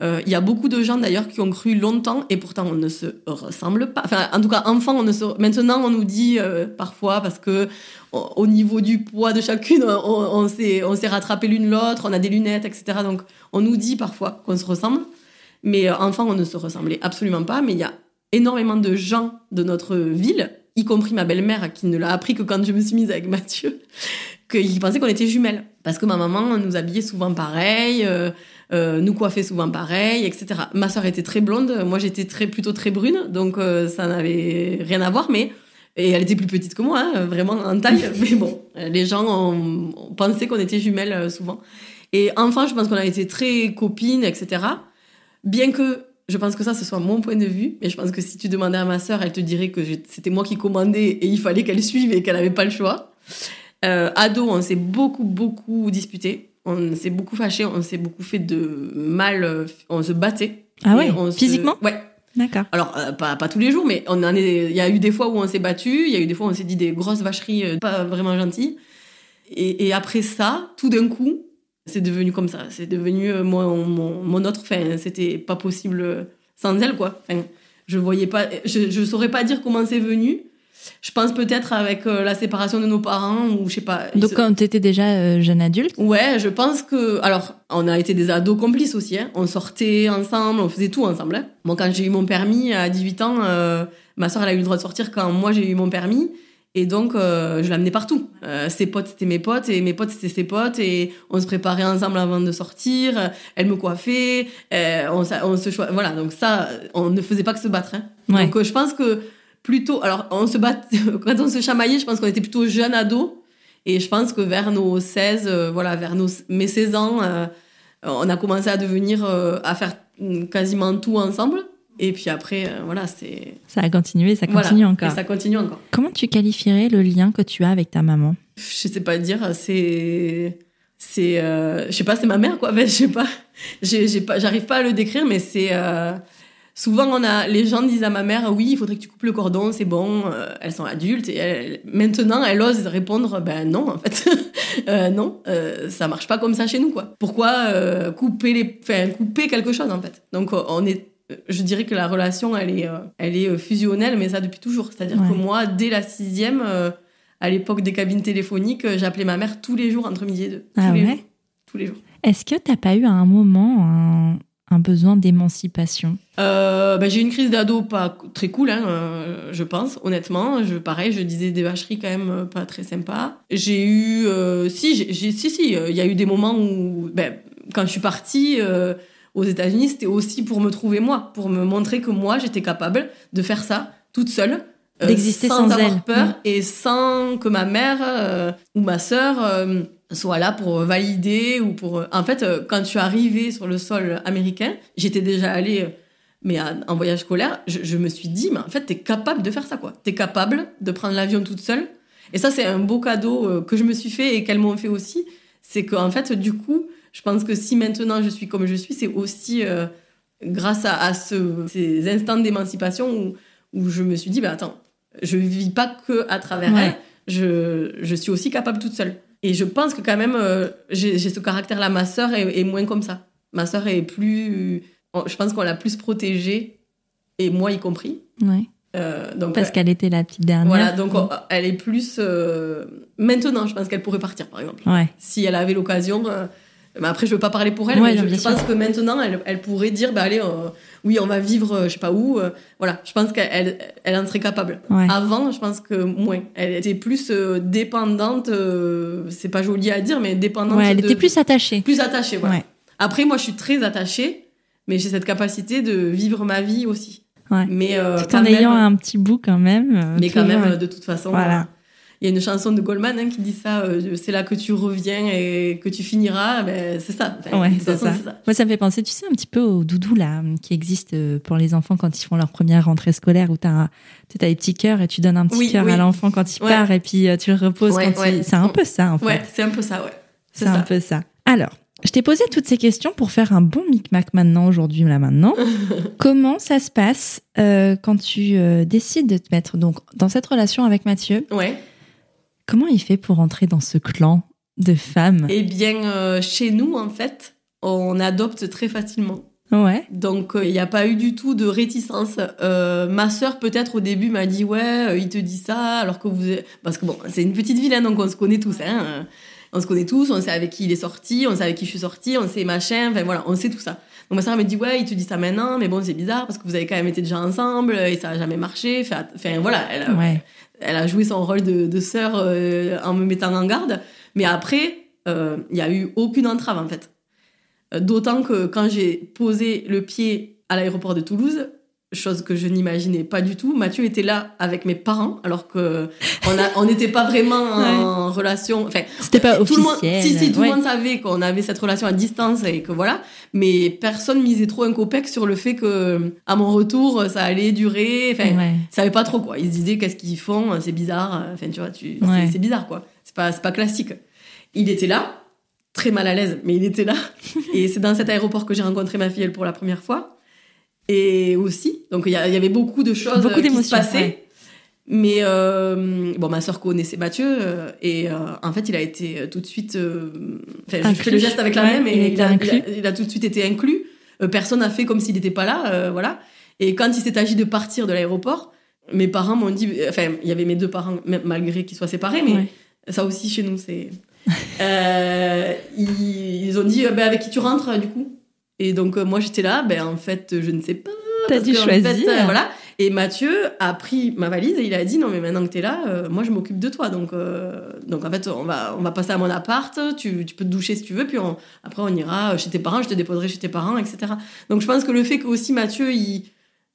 il y a beaucoup de gens d'ailleurs qui ont cru longtemps et pourtant on ne se ressemble pas. Enfin, en tout cas, enfant, on ne se. Maintenant, on nous dit euh, parfois parce que au au niveau du poids de chacune, on, on s'est rattrapé l'une l'autre, on a des lunettes, etc. Donc on nous dit parfois qu'on se ressemble, mais euh, enfant, on ne se ressemblait absolument pas. Mais il y a énormément de gens de notre ville, y compris ma belle-mère qui ne l'a appris que quand je me suis mise avec Mathieu, qu'ils pensaient qu'on était jumelles. Parce que ma maman nous habillait souvent pareil, euh, euh, nous coiffait souvent pareil, etc. Ma soeur était très blonde, moi j'étais très, plutôt très brune, donc euh, ça n'avait rien à voir, mais. Et elle était plus petite que moi, hein, vraiment en taille. mais bon, les gens ont, ont pensé qu'on était jumelles souvent. Et enfin, je pense qu'on a été très copines, etc. Bien que je pense que ça, ce soit mon point de vue, mais je pense que si tu demandais à ma sœur, elle te dirait que c'était moi qui commandais et il fallait qu'elle suive et qu'elle n'avait pas le choix. Euh, ado, on s'est beaucoup, beaucoup disputé. On s'est beaucoup fâché, on s'est beaucoup fait de mal, euh, on se battait. Ah ouais on se- Physiquement? Ouais. D'accord. Alors, euh, pas, pas tous les jours, mais on en est, il y a eu des fois où on s'est battu, il y a eu des fois où on s'est dit des grosses vacheries euh, pas vraiment gentilles. Et, et après ça, tout d'un coup, c'est devenu comme ça. C'est devenu mon, mon, mon autre. Enfin, c'était pas possible sans elle, quoi. Enfin, je voyais pas, je, je saurais pas dire comment c'est venu. Je pense peut-être avec euh, la séparation de nos parents ou je sais pas. Donc se- quand tu étais déjà euh, jeune adulte, Ouais, je pense que. Alors, on a été des ados complices aussi. Hein. On sortait ensemble, on faisait tout ensemble. Hein. Moi, quand j'ai eu mon permis à 18 ans, euh, ma soeur, elle a eu le droit de sortir quand moi j'ai eu mon permis. Et donc, euh, je l'amenais partout. Euh, ses potes, c'était mes potes, et mes potes, c'était ses potes. Et on se préparait ensemble avant de sortir. Elle me coiffait. euh, on, on se Voilà, donc ça, on ne faisait pas que se battre. Hein. Ouais. Donc, je pense que plutôt. Alors, on se bat. quand on se chamaillait, je pense qu'on était plutôt jeunes ados. Et je pense que vers nos 16, euh, voilà, vers nos, mes 16 ans, euh, on a commencé à devenir, euh, à faire quasiment tout ensemble. Et puis après, voilà, c'est. ça a continué, ça voilà. continue encore. Et ça continue encore. Comment tu qualifierais le lien que tu as avec ta maman? Je sais pas dire, c'est. C'est. je sais pas, c'est ma mère, quoi. En fait, je sais pas. J'ai pas J'arrive pas à le décrire, mais c'est. Souvent, on a, les gens disent à ma mère, oui, il faudrait que tu coupes le cordon, c'est bon, euh, elles sont adultes. Et maintenant, elle ose répondre, ben non, en fait. Euh, non, euh, ça marche pas comme ça chez nous, quoi. Pourquoi euh, couper, les, enfin, couper quelque chose, en fait Donc, on est, je dirais que la relation, elle est, elle est fusionnelle, mais ça depuis toujours. C'est-à-dire Ouais. que moi, dès la sixième, à l'époque des cabines téléphoniques, j'appelais ma mère tous les jours entre midi et deux. Tous Ah les ouais? jours. Tous les jours. Est-ce que t'as pas eu à un moment un, un besoin d'émancipation Euh, ben, j'ai eu une crise d'ado pas très cool, hein, euh, je pense, honnêtement. Je, pareil, je disais des vacheries quand même euh, pas très sympas. J'ai eu, euh, si, j'ai, si, si, euh, il y a eu des moments où, ben, quand je suis partie aux États-Unis, c'était aussi pour me trouver moi, pour me montrer que moi, j'étais capable de faire ça toute seule. D'exister sans avoir elle. peur et sans que ma mère ou ma sœur soit là pour valider ou pour. En fait, euh, quand je suis arrivée sur le sol américain, j'étais déjà allée, euh, mais en voyage scolaire, je, je me suis dit, mais en fait, t'es capable de faire ça, quoi. T'es capable de prendre l'avion toute seule. Et ça, c'est un beau cadeau euh, que je me suis fait et qu'elles m'ont fait aussi. C'est qu'en fait, du coup, je pense que si maintenant je suis comme je suis, c'est aussi euh, grâce à, à ce- ces instants d'émancipation où, où je me suis dit, bah attends, je vis pas que à travers Ouais. elle, je, je suis aussi capable toute seule. Et je pense que quand même, euh, j'ai ce caractère-là. Ma sœur est, est moins comme ça. Ma sœur est plus. Je pense qu'on l'a plus protégée, et moi y compris. Ouais. Euh, donc, Parce qu'elle était la petite dernière. voilà, donc on- elle est plus. euh, Maintenant, je pense qu'elle pourrait partir, par exemple. Ouais. Si elle avait l'occasion. euh, mais après, je veux pas parler pour elle, Ouais, mais je, je pense que maintenant, elle, elle pourrait dire bah, allez, euh, oui, on va vivre, euh, je sais pas où. euh, voilà, je pense qu'elle elle, en serait capable. Ouais. Avant, je pense que moins. Elle était plus euh, dépendante, c'est pas joli à dire, mais dépendante. Ouais, elle de- était plus attachée. plus attachée. Voilà. Ouais. Après, moi, je suis très attachée, mais j'ai cette capacité de vivre ma vie aussi. Ouais. Mais euh, Tout en même, ayant un petit bout quand même. mais quand même, de toute façon. Voilà. Il y a une chanson de Goldman hein, qui dit ça, euh, c'est là que tu reviens et que tu finiras. Ben, c'est ça. Enfin, Ouais, façon, ça. Moi, ça me fait penser, tu sais, un petit peu au doudou là, qui existe euh, pour les enfants quand ils font leur première rentrée scolaire, où tu as, des petits cœurs et tu donnes un petit Oui, cœur oui. à l'enfant quand il Ouais. part et puis euh, tu le reposes Ouais, quand ouais. il... C'est un peu ça, en fait. Ouais, c'est un peu ça, ouais. c'est un peu ça. Alors, je t'ai posé toutes ces questions pour faire un bon micmac maintenant, aujourd'hui, là, maintenant. Comment ça se passe euh, quand tu euh, décides de te mettre donc dans cette relation avec Mathieu Ouais. Comment il fait pour entrer dans ce clan de femmes? Eh bien, euh, chez nous, en fait, on adopte très facilement. Ouais. Donc, euh, il n'y a pas eu du tout de réticence. Euh, ma sœur, peut-être, au début, m'a dit Ouais, euh, il te dit ça, alors que vous. Parce que bon, c'est une petite ville, hein, donc on se connaît tous. Hein, on se connaît tous, on sait avec qui il est sorti, on sait avec qui je suis sortie, on sait machin, enfin voilà, on sait tout ça. Donc ma sœur me dit Ouais, il te dit ça maintenant, mais bon, c'est bizarre parce que vous avez quand même été déjà ensemble et ça a jamais marché. Enfin, voilà, elle Ouais. Elle a joué son rôle de, sœur euh, en me mettant en garde. Mais après, euh, il n'y a eu aucune entrave, en fait. Euh, D'autant que quand j'ai posé le pied à l'aéroport de Toulouse, chose que je n'imaginais pas du tout, Mathieu était là avec mes parents, alors que on n'était pas vraiment en relation. Enfin, C'était pas tout le monde, si, si, tout Ouais. le monde savait qu'on avait cette relation à distance et que voilà, mais personne misait trop un copec sur le fait que à mon retour, ça allait durer. Enfin, Ouais. ils savaient pas trop quoi. Ils se disaient qu'est-ce qu'ils font, c'est bizarre. Enfin, tu vois, tu, c'est, c'est bizarre quoi. C'est pas, c'est pas classique. Il était là, très mal à l'aise, mais il était là. et c'est dans cet aéroport que j'ai rencontré ma fille elle, pour la première fois. Et aussi, donc il y, avait beaucoup de choses Beaucoup euh, qui se passaient. ouais. Mais euh, bon, ma soeur connaissait Mathieu euh, et euh, en fait, il a été tout de suite. Enfin, je fais le geste avec la Ouais, main, mais il a il été a, inclus. il a- il a tout de suite été inclus. Personne n'a fait comme s'il n'était pas là, voilà. Et quand il s'est agi de partir de l'aéroport, mes parents m'ont dit, enfin, il y avait mes deux parents, même malgré qu'ils soient séparés, mais Ouais. ça aussi chez nous, c'est. Ils, ils ont dit, ben, avec qui tu rentres du coup? Et donc euh, moi j'étais là, ben en fait, je ne sais pas. T'as dû en choisir. fait, euh, voilà. Et Mathieu a pris ma valise et il a dit non mais maintenant que t'es là, euh, moi je m'occupe de toi. Donc euh, donc en fait on va on va passer à mon appart. Tu, tu peux te doucher si tu veux. Puis on- après on ira chez tes parents. Je te déposerai chez tes parents, etc. Donc je pense que le fait que aussi Mathieu il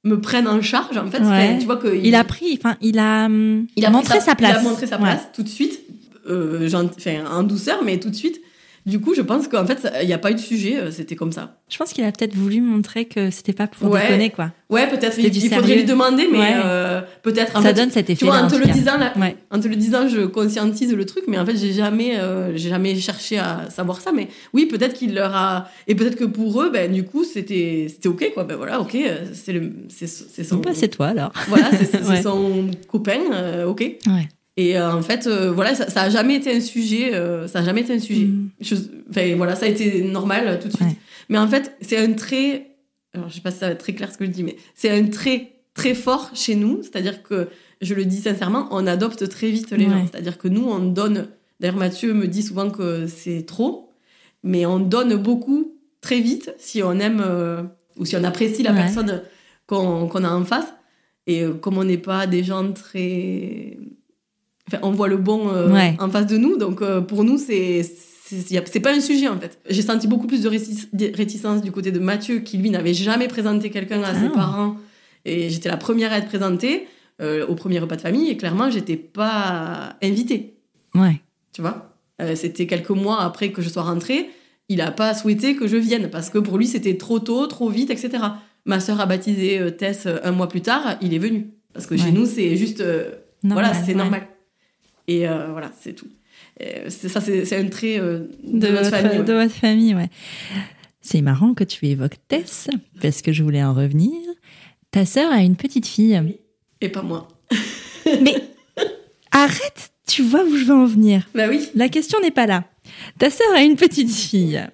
me prenne en charge en fait, Ouais. tu vois que Il a pris, enfin, il a, hum, il a montré sa, place. Il a montré sa Ouais. place tout de suite, enfin, en douceur, mais tout de suite. Du coup, je pense qu'en fait, il n'y a pas eu de sujet, euh, c'était comme ça. Je pense qu'il a peut-être voulu montrer que c'était pas pour Ouais. déconner, quoi. Ouais, peut-être, il, il faudrait lui demander, mais Ouais. euh, peut-être. ça fait, donne cet Tu effet vois, en te le disant, là, Ouais. en te le disant, je conscientise le truc, mais en fait, j'ai jamais, euh, j'ai jamais cherché à savoir ça. Mais oui, peut-être qu'il leur a, et peut-être que pour eux, ben, du coup, c'était, c'était ok, quoi. Ben voilà, ok, c'est le, c'est, c'est son, Bon, bah, c'est toi alors. voilà, c'est, son copain, euh, ok. Ouais. Et euh, en fait, euh, voilà, ça, ça a jamais été un sujet. euh, ça a jamais été un sujet. Mm. Je- enfin, voilà, ça a été normal tout de suite. Ouais. Mais en fait, c'est un trait. Alors, je sais pas si ça va être très clair ce que je dis, mais c'est un trait très fort chez nous. C'est-à-dire que, je le dis sincèrement, on adopte très vite les Ouais. gens. C'est-à-dire que nous, on donne. D'ailleurs, Mathieu me dit souvent que c'est trop, mais on donne beaucoup très vite si on aime ou si on apprécie la Ouais. personne qu'on qu'on a en face. Et comme on n'est pas des gens très. Enfin, on voit le bon euh, Ouais. en face de nous, donc euh, pour nous, c'est. C'est a- pas un sujet en fait. J'ai senti beaucoup plus de rétic- de réticence du côté de Mathieu qui lui n'avait jamais présenté quelqu'un à ses Ah. parents et j'étais la première à être présentée euh, au premier repas de famille et clairement j'étais pas invitée, Ouais. tu vois? c'était quelques mois après que je sois rentrée, il n'a pas souhaité que je vienne parce que pour lui c'était trop tôt, trop vite, etc. Ma sœur a baptisé Tess un mois plus tard, il est venu. Parce que chez nous c'est juste... voilà, c'est ouais. normal. Et euh, voilà, c'est tout. C'est ça, c'est un trait euh, de, de, votre, famille. ouais. de votre famille, ouais. C'est marrant que tu évoques Tess, parce que je voulais en revenir. Ta sœur a une petite fille. Et pas moi. Mais arrête, tu vois où je veux en venir. Bah oui. La question n'est pas là. Ta sœur a une petite fille.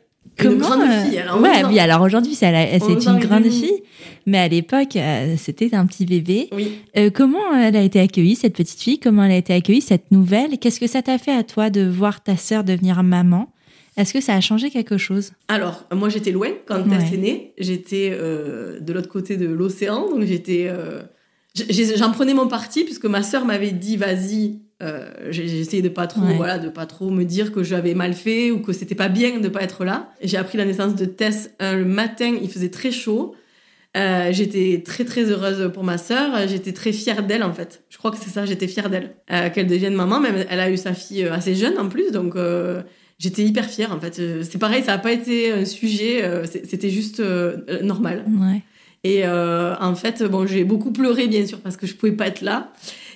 Une grande fille, elle a 11 ouais, ans. oui, alors aujourd'hui, c'est elle a- c'est 11 ans une grande fille, mais à l'époque, euh, c'était un petit bébé. Oui. Euh, comment elle a été accueillie, cette petite fille? Comment elle a été accueillie, cette nouvelle? Qu'est-ce que ça t'a fait à toi de voir ta sœur devenir maman? Est-ce que ça a changé quelque chose? Alors, moi j'étais loin quand Ouais. Tess est née. J'étais euh, de l'autre côté de l'océan, donc j'étais. euh, J'en prenais mon parti puisque ma sœur m'avait dit vas-y. Euh, j'ai essayé de pas trop, Ouais. voilà, de pas trop me dire que j'avais mal fait ou que c'était pas bien de pas être là. J'ai appris la naissance de Tess le matin, il faisait très chaud. Euh, j'étais très très heureuse pour ma sœur. J'étais très fière d'elle en fait. Je crois que c'est ça, j'étais fière d'elle. Euh, Qu'elle devienne maman, même elle a eu sa fille assez jeune en plus, donc j'étais hyper fière en fait. C'est pareil, ça n'a pas été un sujet, c'était juste normal. Ouais. Et en fait, bon, j'ai beaucoup pleuré bien sûr parce que je pouvais pas être là.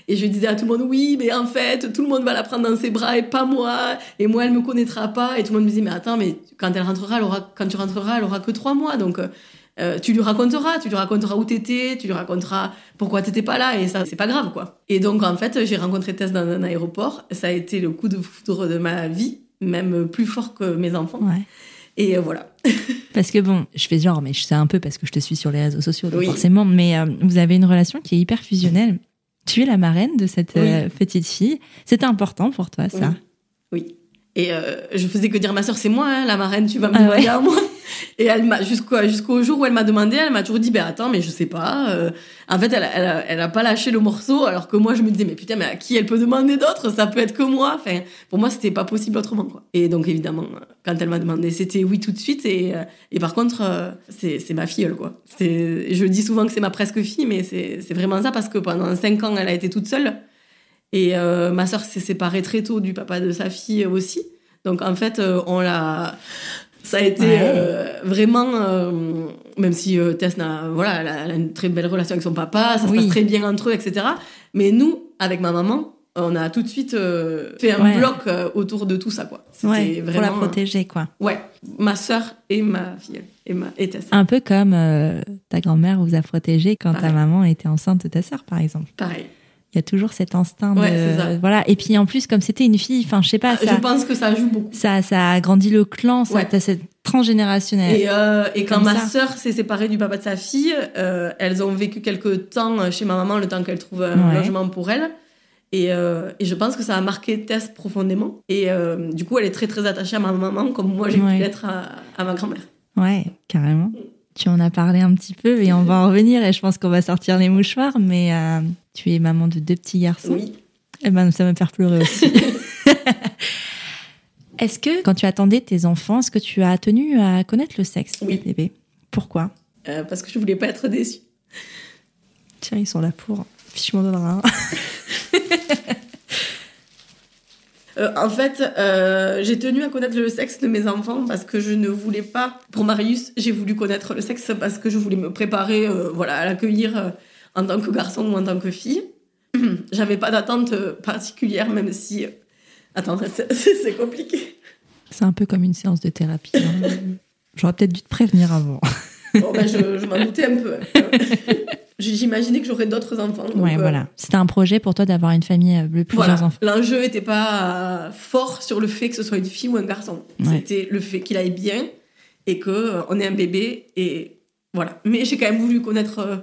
Et je disais à tout le monde, oui, mais en fait, tout le monde va la prendre dans ses bras et pas moi. Et moi, elle me connaîtra pas. Et tout le monde me disait, mais attends, mais quand elle rentrera, elle aura, quand tu rentreras, elle aura que trois mois. Donc, euh, euh, tu lui raconteras, tu lui raconteras où t'étais, tu lui raconteras pourquoi t'étais pas là. Et ça, c'est pas grave, quoi. Et donc, en fait, j'ai rencontré Tess dans un aéroport. Ça a été le coup de foudre de ma vie, même plus fort que mes enfants. Ouais. Et euh, voilà. Parce que bon, je fais genre, mais je sais un peu parce que je te suis sur les réseaux sociaux, donc Oui. forcément, mais euh, vous avez une relation qui est hyper fusionnelle. Tu es la marraine de cette euh, petite fille. C'était important pour toi, ça Oui. Oui. Et euh, je faisais que dire ma soeur, c'est moi, hein, la marraine, tu vas me Ah demander ouais. à moi. Et elle m'a jusqu'au jusqu'au jour où elle m'a demandé, elle m'a toujours dit, ben attends, mais je sais pas. euh, en fait, elle, elle, elle a pas lâché le morceau, alors que moi, je me disais, mais putain, mais à qui elle peut demander d'autres? Ça peut être que moi. Enfin, pour moi, c'était pas possible autrement, quoi. Et donc, évidemment, quand elle m'a demandé, c'était oui tout de suite. Et, euh, et par contre, euh, c'est c'est ma filleule, quoi. C'est, je dis souvent que c'est ma presque fille, mais c'est c'est vraiment ça parce que pendant cinq ans, elle a été toute seule. Et euh, ma sœur s'est séparée très tôt du papa de sa fille aussi. Donc en fait, euh, on l'a. Ça a été Ouais. euh, vraiment, euh, même si Tess voilà, elle a, elle a une très belle relation avec son papa, ça se passe très bien entre eux, etc. Mais nous, avec ma maman, on a tout de suite fait un Ouais. bloc autour de tout ça, quoi. Pour la protéger, quoi. ouais, ma sœur et ma fille et ma et Tess. Un peu comme ta grand-mère vous a protégé quand ta maman était enceinte de ta sœur, par exemple. Pareil. Il y a toujours cet instinct Ouais, de ça. voilà. Et puis en plus, comme c'était une fille, enfin, je sais pas, ça, Je pense que ça joue beaucoup. ça, ça a grandi le clan, ça, Ouais. t'as cette transgénérationnelle. Et, euh, et quand ma sœur s'est séparée du papa de sa fille, euh, elles ont vécu quelques temps chez ma maman, le temps qu'elle trouve un Ouais. logement pour elle. Et, euh, et je pense que ça a marqué Tess profondément. Et du coup, elle est très très attachée à ma maman, comme moi j'ai pu l'être à, à ma grand-mère. Ouais, carrément. Tu en as parlé un petit peu et on va en revenir et je pense qu'on va sortir les mouchoirs, mais tu es maman de deux petits garçons. Oui. Eh ben, ça va me faire pleurer aussi. est-ce que quand tu attendais tes enfants, est-ce que tu as tenu à connaître le sexe Oui. des bébés Pourquoi? Euh, parce que je voulais pas être déçue. Tiens, ils sont là pour. Je m'en donnerai un. Euh, en fait, euh, j'ai tenu à connaître le sexe de mes enfants parce que je ne voulais pas. Pour Marius, j'ai voulu connaître le sexe parce que je voulais me préparer, euh, voilà, à l'accueillir en tant que garçon ou en tant que fille. J'avais pas d'attente euh, particulière, même si. euh, Attends, c'est compliqué. C'est un peu comme une séance de thérapie. hein. J'aurais peut-être dû te prévenir avant. Bon, ben, je, je m'en doutais un peu. J'imaginais que j'aurais d'autres enfants. donc, ouais, euh, voilà. C'était un projet pour toi d'avoir une famille de plusieurs Voilà. enfants. L'enjeu n'était pas fort sur le fait que ce soit une fille ou un garçon. Ouais. C'était le fait qu'il aille bien et que euh, on ait un bébé et voilà. Mais j'ai quand même voulu connaître euh,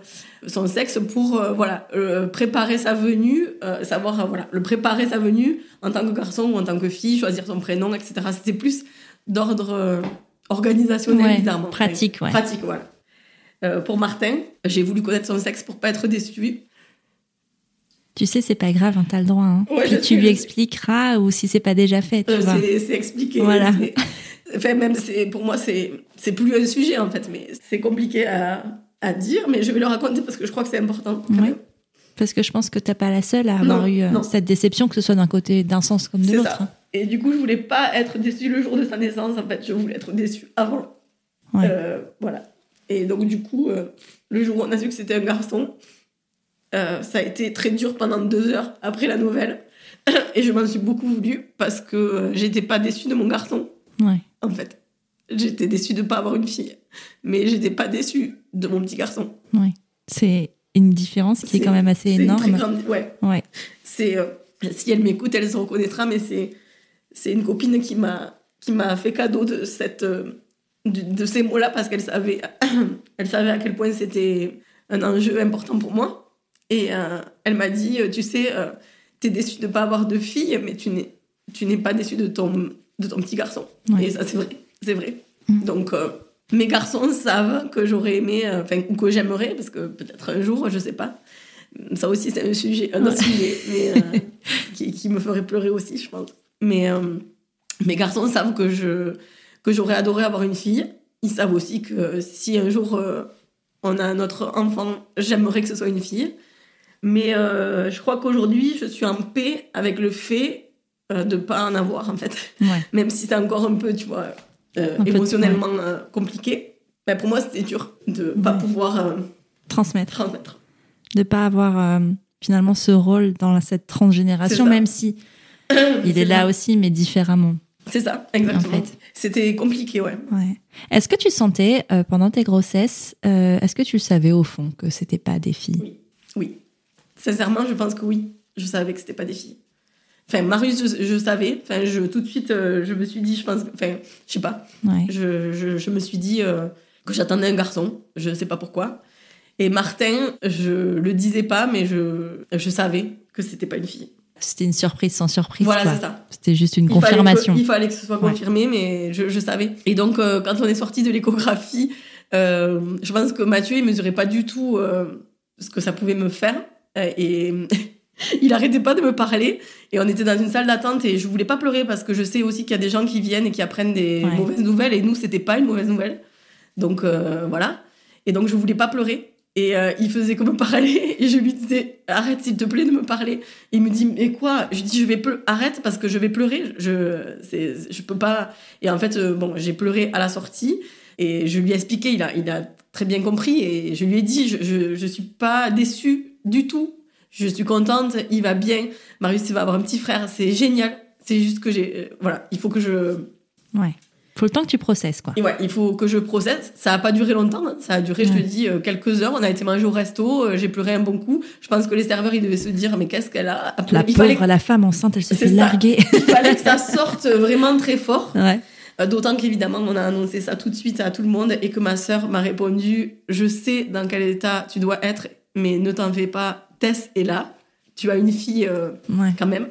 son sexe pour euh, voilà euh, préparer sa venue, savoir voilà le préparer sa venue en tant que garçon ou en tant que fille, choisir son prénom, etc. C'était plus d'ordre organisationnel, Ouais, bizarrement. pratique, ouais. Pratique, voilà. Euh, pour Martin, j'ai voulu connaître son sexe pour pas être déçue. Tu sais, c'est pas grave, hein, t'as le droit. Hein. Ouais, Puis tu sais, lui expliqueras ou si c'est pas déjà fait, Euh, c'est expliqué. Voilà. Enfin, même pour moi c'est plus un sujet en fait, mais c'est compliqué à, à dire, mais je vais le raconter parce que je crois que c'est important. même. Parce que je pense que t'as pas la seule à avoir Non, eu euh, non. cette déception, que ce soit d'un côté, d'un sens comme de l'autre. hein. Et du coup, je voulais pas être déçue le jour de sa naissance. En fait, je voulais être déçue avant. Ouais. Euh, voilà. Et donc, du coup, euh, le jour où on a su que c'était un garçon, euh, ça a été très dur pendant deux heures après la nouvelle. Et je m'en suis beaucoup voulu parce que j'étais pas déçue de mon garçon, Ouais. en fait. J'étais déçue de pas avoir une fille. Mais j'étais pas déçue de mon petit garçon. C'est une différence qui est, quand même assez une énorme. très grande- Ouais. Ouais. C'est euh, si elle m'écoute, elle se reconnaîtra, mais c'est c'est une copine qui m'a qui m'a fait cadeau de cette euh, de, de ces mots-là parce qu'elle savait elle savait à quel point c'était un enjeu important pour moi et euh, elle m'a dit tu sais euh, t'es déçue de pas avoir de fille mais tu n'es tu n'es pas déçue de ton de ton petit garçon Ouais. et ça c'est vrai c'est vrai Mm. donc euh, mes garçons savent que j'aurais aimé euh, enfin ou que j'aimerais parce que peut-être un jour je sais pas ça aussi, c'est un sujet, un autre sujet, mais euh, qui, qui me ferait pleurer aussi, je pense. Mais mes garçons savent que je que j'aurais adoré avoir une fille. Ils savent aussi que si un jour on a notre enfant, j'aimerais que ce soit une fille. Mais je crois qu'aujourd'hui, je suis en paix avec le fait euh, de pas en avoir, en fait. Ouais. Même si c'est encore un peu, tu vois, euh, peu, émotionnellement euh, compliqué. Mais pour moi, c'était dur de pas Ouais. pouvoir euh, Transmettre. transmettre. De pas avoir finalement ce rôle dans cette transgénération, même si il est là aussi, mais différemment. C'est ça, exactement. En fait. C'était compliqué, ouais. Ouais. Est-ce que tu sentais euh, pendant tes grossesses, euh, est-ce que tu savais au fond que c'était pas des filles? Oui. Sincèrement, je pense que oui. Je savais que c'était pas des filles. Enfin, Marius, je, je savais. Enfin, je, tout de suite, euh, je me suis dit, je pense, enfin, je sais pas. Ouais. Je, je, je me suis dit euh, que j'attendais un garçon. Je sais pas pourquoi. Et Martin, je le disais pas, mais je, je savais que c'était pas une fille. C'était une surprise sans surprise. voilà, c'est ça. C'était juste une Il fallait que- confirmation. il fallait que ce soit Ouais. confirmé, mais je, je savais. Et donc, euh, quand on est sorti de l'échographie, je pense que Mathieu, il mesurait pas du tout ce que ça pouvait me faire. Et il arrêtait pas de me parler. Et on était dans une salle d'attente et je voulais pas pleurer parce que je sais aussi qu'il y a des gens qui viennent et qui apprennent des Ouais. mauvaises nouvelles. Et nous, c'était pas une mauvaise nouvelle. Donc, euh, voilà. Et donc, je voulais pas pleurer. Et euh, il faisait que me parler. Et je lui disais, arrête s'il te plaît de me parler. Il me dit, mais quoi? Je dis, je vais. Arrête parce que je vais pleurer. Je, je peux pas. Et en fait, euh, bon, j'ai pleuré à la sortie. Et je lui ai expliqué, il a, il a très bien compris. Et je lui ai dit, je, je, je suis pas déçue du tout. Je suis contente, il va bien. Marius, il va avoir un petit frère, c'est génial. C'est juste que j'ai. euh, voilà, il faut que je. Ouais. Faut le temps que tu processes, quoi. Et ouais, il faut que je processe. Ça a pas duré longtemps. hein. Ça a duré, je te dis, euh, quelques heures. On a été manger au resto. euh, J'ai pleuré un bon coup. Je pense que les serveurs, ils devaient se dire, mais qu'est-ce qu'elle a La il, pauvre, fallait, la femme enceinte, elle se fait ça. larguer. il fallait que ça sorte vraiment très fort. ouais. D'autant qu'évidemment, on a annoncé ça tout de suite à tout le monde et que ma sœur m'a répondu Je sais dans quel état tu dois être, mais ne t'en fais pas, Tess est là. Tu as une fille euh, Ouais. quand même.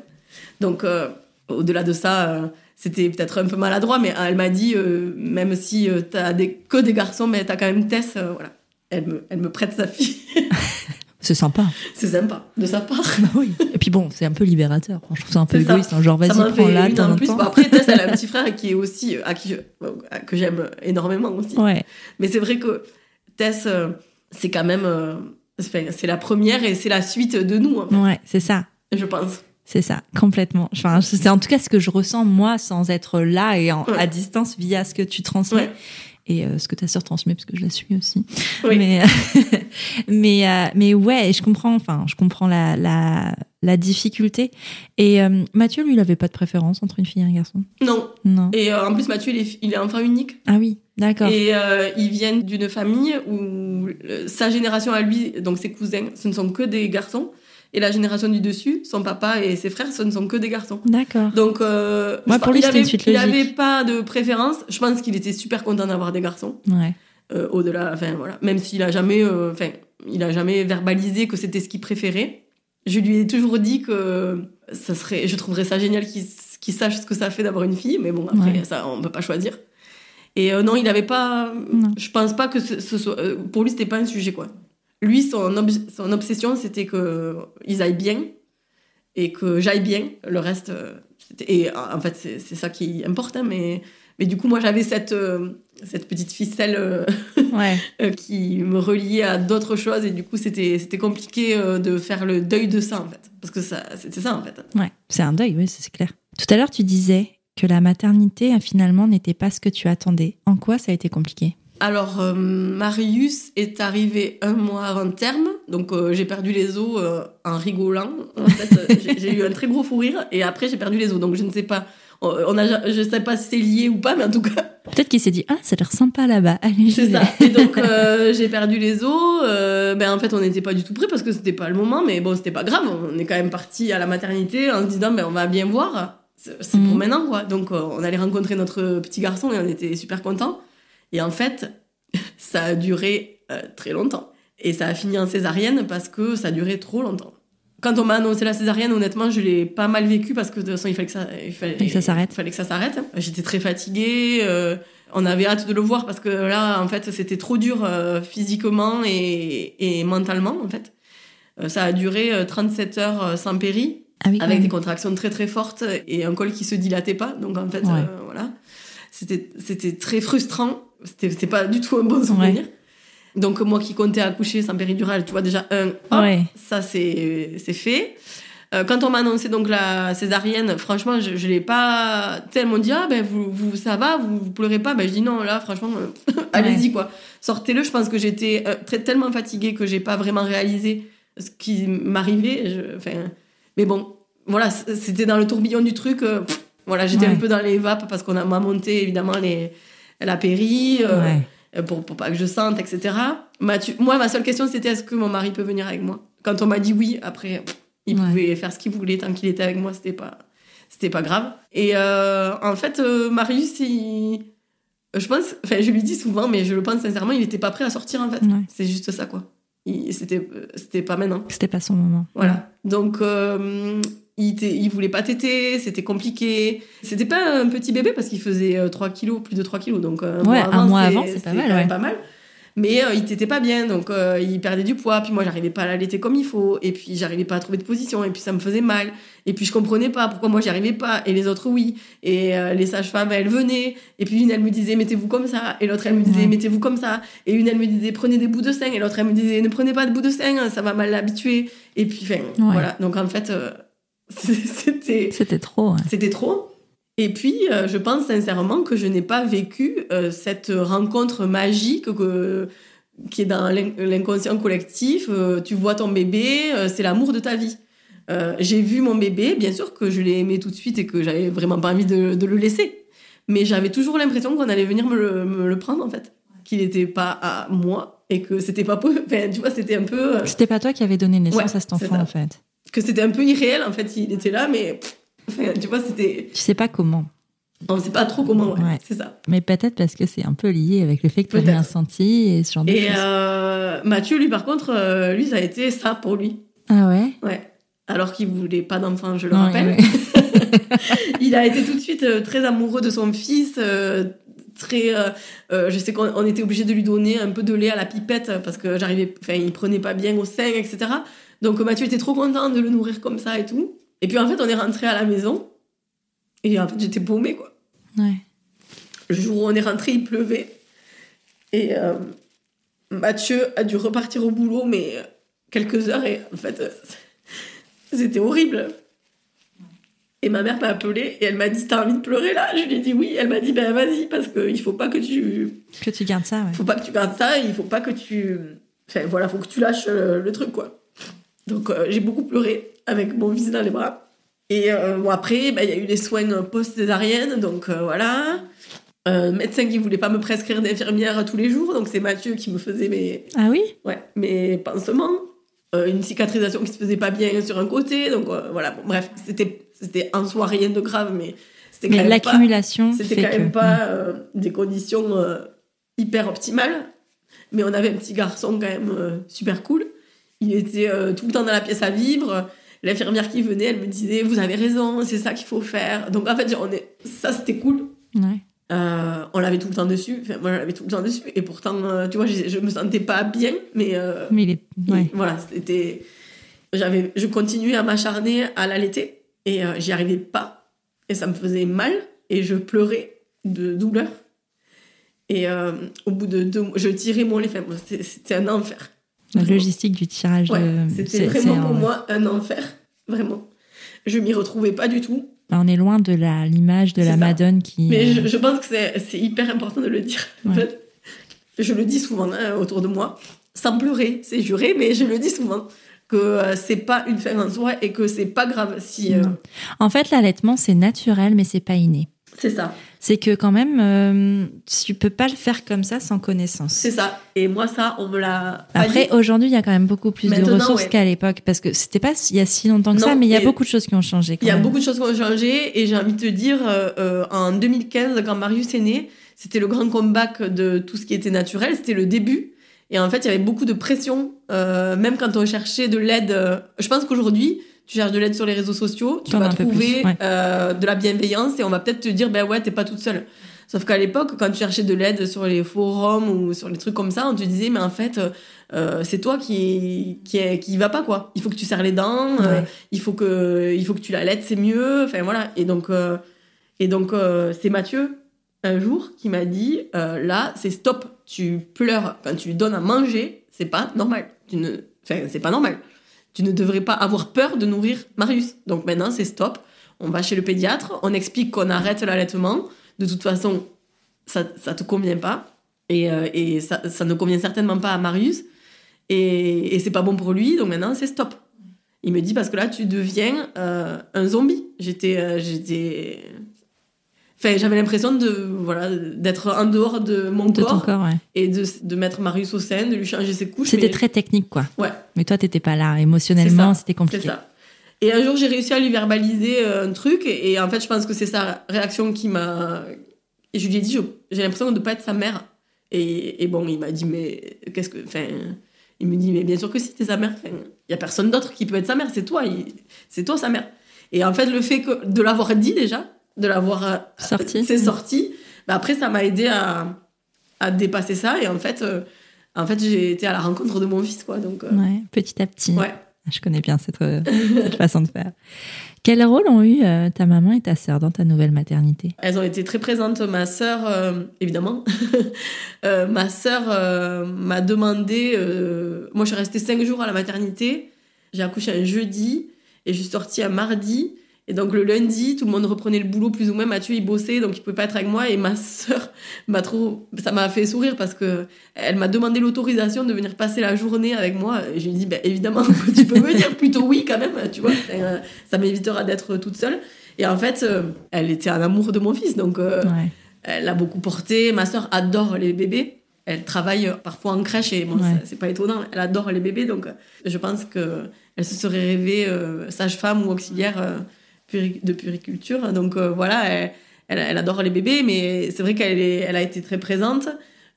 Donc, euh, au-delà de ça, euh, c'était peut-être un peu maladroit, mais elle m'a dit même si tu t'as des, que des garçons, mais t'as quand même Tess, voilà. Elle me, elle me prête sa fille. C'est sympa. C'est sympa de sa part. Bah oui. Et puis bon, c'est un peu libérateur. Je trouve ça un peu égoïste. hein. Genre, vas-y, prends-la, une de temps en en plus. temps. Après, Tess, elle a un petit frère qui est aussi, à qui je- que j'aime énormément aussi. Ouais. Mais c'est vrai que Tess, c'est quand même. C'est la première et c'est la suite de nous, en fait, Ouais, c'est ça. je pense. C'est ça, complètement. Enfin, c'est en tout cas ce que je ressens moi sans être là et en- Ouais. à distance via ce que tu transmets Ouais. Et euh, ce que ta sœur transmet parce que je la suis aussi. Oui. Mais mais euh, mais ouais, je comprends. Enfin, je comprends la la, la difficulté. Et euh, Mathieu, lui, il avait pas de préférence entre une fille et un garçon? Non. Non. Et euh, en plus, Mathieu, il est, il est enfant unique. Ah oui, d'accord. Et euh, ils viennent d'une famille où euh, sa génération à lui, donc ses cousins, ce ne sont que des garçons. Et la génération du dessus, son papa et ses frères, ce ne sont que des garçons. D'accord. Donc, euh, Ouais, pour pense- lui, il c'était une avait- suite Il n'avait pas de préférence. Je pense qu'il était super content d'avoir des garçons. Ouais. euh, au-delà, enfin voilà, même s'il a jamais, euh, enfin, il a jamais verbalisé que c'était ce qu'il préférait. Je lui ai toujours dit que ça serait, je trouverais ça génial qu'il qu'il sache ce que ça fait d'avoir une fille, mais bon après Ouais. ça, on peut pas choisir. Et euh, non, il avait pas, Non. je pense pas que ce, ce soit, pour lui c'était pas un sujet quoi. Lui, son, ob- son obsession c'était que ils aillent bien et que j'aille bien. Le reste, et en fait c'est ça qui importe, hein, mais Mais du coup, moi, j'avais cette, euh, cette petite ficelle euh, Ouais. euh, qui me reliait à d'autres choses. Et du coup, c'était compliqué de faire le deuil de ça, en fait. Parce que c'était ça, en fait. Ouais. C'est un deuil, oui, c'est clair. Tout à l'heure, tu disais que la maternité, finalement, n'était pas ce que tu attendais. En quoi ça a été compliqué? Alors, euh, Marius est arrivé un mois avant terme. Donc, euh, j'ai perdu les os euh, en rigolant. En fait, j'ai- eu un très gros fou rire. Et après, j'ai perdu les os. Donc, je ne sais pas. On a, je sais pas si c'est lié ou pas, mais en tout cas, Peut-être qu'il s'est dit Ah, ça a l'air sympa là-bas. Allez, C'est ça. Et donc j'ai perdu les os. ben en fait on n'était pas du tout prêt parce que c'était pas le moment, mais bon c'était pas grave. On est quand même parti à la maternité en se disant ben on va bien voir. C'est c'est pour maintenant quoi. Donc on allait rencontrer notre petit garçon et on était super contents. Et en fait ça a duré euh, très longtemps. Et ça a fini en césarienne parce que ça a duré trop longtemps. Quand on m'a annoncé la césarienne, honnêtement, je l'ai pas mal vécu parce que de toute façon, il fallait que ça, il fallait, que ça s'arrête. il fallait que ça s'arrête. J'étais très fatiguée. euh, on avait hâte de le voir parce que là, en fait, c'était trop dur euh, physiquement et, et mentalement, en fait. Euh, ça a duré euh, 37 heures euh, sans péri, Ah oui, avec des contractions très très fortes et un col qui se dilatait pas. Donc, en fait, Ouais. euh, voilà. C'était, c'était très frustrant. C'était, pas du tout un bon souvenir. Donc, moi qui comptais accoucher sans péridurale, tu vois, déjà, un, hop, Ouais. ça c'est fait. Euh, quand on m'a annoncé donc la césarienne, franchement, je, je l'ai pas tellement dit ah ben vous, vous ça va, vous, vous pleurez pas? Ben je dis non là, franchement, euh, allez-y quoi, sortez-le. Je pense que j'étais euh, très tellement fatiguée que j'ai pas vraiment réalisé ce qui m'arrivait. Enfin, mais bon, voilà, c'était dans le tourbillon du truc. euh, pff, voilà, j'étais Ouais. un peu dans les vapes parce qu'on m'a monté évidemment les la péri. euh, Ouais. euh, pour, pour pas que je sente, etc. Mathieu, moi, ma seule question, c'était est-ce que mon mari peut venir avec moi? Quand on m'a dit oui, après, il Ouais. pouvait faire ce qu'il voulait tant qu'il était avec moi, c'était pas, c'était pas grave. Et euh, en fait, Marius, il... je pense, enfin, je lui dis souvent, mais je le pense sincèrement, il était pas prêt à sortir, en fait. Ouais. C'est juste ça, quoi. C'était, c'était pas maintenant. C'était pas son moment. Voilà. Donc, euh, il, il voulait pas téter, c'était compliqué. C'était pas un petit bébé parce qu'il faisait euh, 3 kilos, plus de 3 kilos. Donc, euh, Ouais, un mois avant, c'est pas mal, quand même ouais. pas mal. Mais euh, il t'était pas bien, donc euh, il perdait du poids. Puis moi, j'arrivais pas à l'allaiter comme il faut. Et puis, j'arrivais pas à trouver de position. Et puis, ça me faisait mal. Et puis, je comprenais pas pourquoi moi, j'y arrivais pas. Et les autres, oui. Et euh, les sages-femmes, elles venaient. Et puis, une, elle me disait, mettez-vous comme ça. Et l'autre, elle me disait, Ouais. mettez-vous comme ça. Et une, elle me disait, prenez des bouts de sein. Et l'autre, elle me disait, ne prenez pas de bouts de sein, ça va mal l'habituer. Et puis, enfin, voilà. Donc, en fait, euh, c'était C'était trop. ouais. c'était trop. Et puis, euh, je pense sincèrement que je n'ai pas vécu euh, cette rencontre magique que, qui est dans l'in- l'inconscient collectif. Euh, tu vois ton bébé, c'est l'amour de ta vie. J'ai vu mon bébé, bien sûr que je l'ai aimé tout de suite et que j'avais vraiment pas envie de, de le laisser. Mais j'avais toujours l'impression qu'on allait venir me le, me le prendre, en fait. Qu'il n'était pas à moi et que c'était pas... Enfin, tu vois, c'était un peu... C'était pas toi qui avais donné naissance Ouais, à cet enfant, en fait. Que c'était un peu irréel, en fait. Il était là, mais... pff, Enfin, tu vois, c'était... Tu sais pas comment. On sait pas trop comment, ouais. Ouais. C'est ça. Mais peut-être parce que c'est un peu lié avec le fait que tu as rien senti et ce genre de Et euh, Mathieu, lui, par contre, euh, lui, ça a été ça pour lui. Ah ouais? Ouais. Alors qu'il voulait pas d'enfant, je le rappelle. ouais. il a été tout de suite euh, très amoureux de son fils. très, je sais qu'on on était obligé de lui donner un peu de lait à la pipette parce que j'arrivais, enfin, il prenait pas bien au sein, etc. Donc Mathieu était trop content de le nourrir comme ça et tout. Et puis en fait, on est rentré à la maison et en fait, j'étais paumée quoi. Ouais. Le jour où on est rentré, il pleuvait. Et euh, Mathieu a dû repartir au boulot, mais quelques heures, et en fait, euh, c'était horrible. Et ma mère m'a appelée et elle m'a dit T'as envie de pleurer là? Je lui ai dit oui. Elle m'a dit Ben vas-y, parce qu'il faut pas que tu. Que tu gardes ça, ouais. faut pas que tu gardes ça, il faut pas que tu. Enfin voilà, faut que tu lâches euh, le truc quoi. Donc euh, j'ai beaucoup pleuré avec mon fils dans les bras. Et euh, bon, après, ben, il y a eu les soins post-césarienne, donc euh, voilà. Un médecin qui voulait pas me prescrire d'infirmière tous les jours, donc c'est Mathieu qui me faisait mes, Ah oui? Ouais, mes pansements. Une cicatrisation qui se faisait pas bien sur un côté, donc voilà. Bon, bref, c'était c'était en soi rien de grave, mais c'était quand Mais même pas. l'accumulation C'était quand même que... pas euh, des conditions hyper optimales. Mais on avait un petit garçon quand même super cool. Il était euh, tout le temps dans la pièce à vivre. L'infirmière qui venait, elle me disait Vous avez raison, c'est ça qu'il faut faire. Donc en fait, on est... ça c'était cool. Ouais. Euh, on l'avait tout le temps dessus. Enfin, moi, je l'avais tout le temps dessus. Et pourtant, euh, tu vois, je, je me sentais pas bien. Mais euh, Mais il est... Ouais. voilà, c'était. J'avais, je continuais à m'acharner à l'allaiter et j'y arrivais pas. Et ça me faisait mal et je pleurais de douleur. Et au bout de deux mois, je tirais mon lait. Enfin, C'était un enfer. La logistique du tirage Ouais, de. c'était vraiment pour un- moi un enfer. Vraiment. Je m'y retrouvais pas du tout. On est loin de l'image de la ça. Madone qui. Mais euh, je, je pense que c'est- hyper important de le dire. En Ouais. fait, je le dis souvent hein, autour de moi, sans pleurer, c'est juré, mais je le dis souvent que euh, c'est pas une fin en soi et que c'est pas grave si euh. En fait, l'allaitement, c'est naturel, mais c'est pas inné. C'est ça, C'est que quand même, euh, tu peux pas le faire comme ça sans connaissance. c'est ça. Et moi ça, on me l'a Après, aujourd'hui, il y a quand même beaucoup plus de ressources ouais. qu'à l'époque, parce que c'était pas il y a si longtemps que ça, mais il y a beaucoup de choses qui ont changé. Il y a même. beaucoup de choses qui ont changé et j'ai envie de te dire, euh, euh, en 2015, quand Marius est né, c'était le grand comeback de tout ce qui était naturel, c'était le début. Et en fait, il y avait beaucoup de pression, euh, même quand on cherchait de l'aide. je pense qu'aujourd'hui, tu cherches de l'aide sur les réseaux sociaux, tu T'en vas trouver plus, ouais. euh, de la bienveillance et on va peut-être te dire, ben ouais, t'es pas toute seule. Sauf qu'à l'époque, quand tu cherchais de l'aide sur les forums ou sur les trucs comme ça, on te disait, mais en fait, euh, c'est toi qui qui qui va pas quoi. Il faut que tu serres les dents, euh, il faut que il faut que tu l'allaites, c'est mieux. Enfin voilà. Et donc euh, et donc euh, c'est Mathieu un jour qui m'a dit, euh, là, c'est stop. Tu pleures quand tu lui donnes à manger, c'est pas normal. Tu ne, enfin c'est pas normal. Tu ne devrais pas avoir peur de nourrir Marius. Donc maintenant, c'est stop. On va chez le pédiatre, on explique qu'on arrête l'allaitement. De toute façon, ça, ça te convient pas. Et, euh, et ça, ça ne convient certainement pas à Marius. Et, et c'est pas bon pour lui, donc maintenant, c'est stop. Il me dit, parce que là, tu deviens euh, un zombie. J'étais. euh, j'étais... Enfin, j'avais l'impression de voilà d'être en dehors de mon de corps corps, ouais. et de, de mettre Marius au sein, de lui changer ses couches. C'était mais- très technique, quoi. Ouais. Mais toi, t'étais pas là. Émotionnellement, c'était C'est compliqué. ça. Et un jour, j'ai réussi à lui verbaliser euh, un truc. Et, et en fait, je pense que c'est sa réaction qui m'a. Et je lui ai dit, j'ai l'impression de ne pas être sa mère. Et, et bon, il m'a dit, mais qu'est-ce que. Enfin, il me dit, mais bien sûr que si, t'es sa mère. Il y a personne d'autre qui peut être sa mère, c'est toi. il- C'est toi sa mère. Et en fait, le fait que, de l'avoir dit déjà, de l'avoir. euh, Sorti. C'est sorti. Bah, après, ça m'a aidé à, à dépasser ça. Et en fait, euh, en fait j'ai été à la rencontre de mon fils, quoi. Donc, euh, Ouais, petit à petit. ouais. Je connais bien cette, cette façon de faire. Quel rôle ont eu euh, ta maman et ta sœur dans ta nouvelle maternité? Elles ont été très présentes. Ma sœur, évidemment, ma sœur m'a demandé. moi, je suis restée cinq jours à la maternité. J'ai accouché un jeudi et je suis sortie un mardi. Et donc le lundi, tout le monde reprenait le boulot plus ou moins. Mathieu, il bossait, donc il pouvait pas être avec moi. Et ma sœur m'a trop, ça m'a fait sourire parce que elle m'a demandé l'autorisation de venir passer la journée avec moi. Et je lui ai dit, ben, évidemment, tu peux venir. Plutôt oui, quand même, tu vois. Euh, ça m'évitera d'être toute seule. Et en fait, euh, elle était en amour de mon fils, donc euh, Ouais. elle l'a beaucoup porté. Ma sœur adore les bébés. Elle travaille parfois en crèche et bon, Ouais. c'est pas étonnant. Elle adore les bébés, donc je pense que elle se serait rêvée euh, sage-femme ou auxiliaire euh, puri- de puriculture. Donc euh, voilà, elle, elle, elle adore les bébés, mais c'est vrai qu'elle elle a été très présente.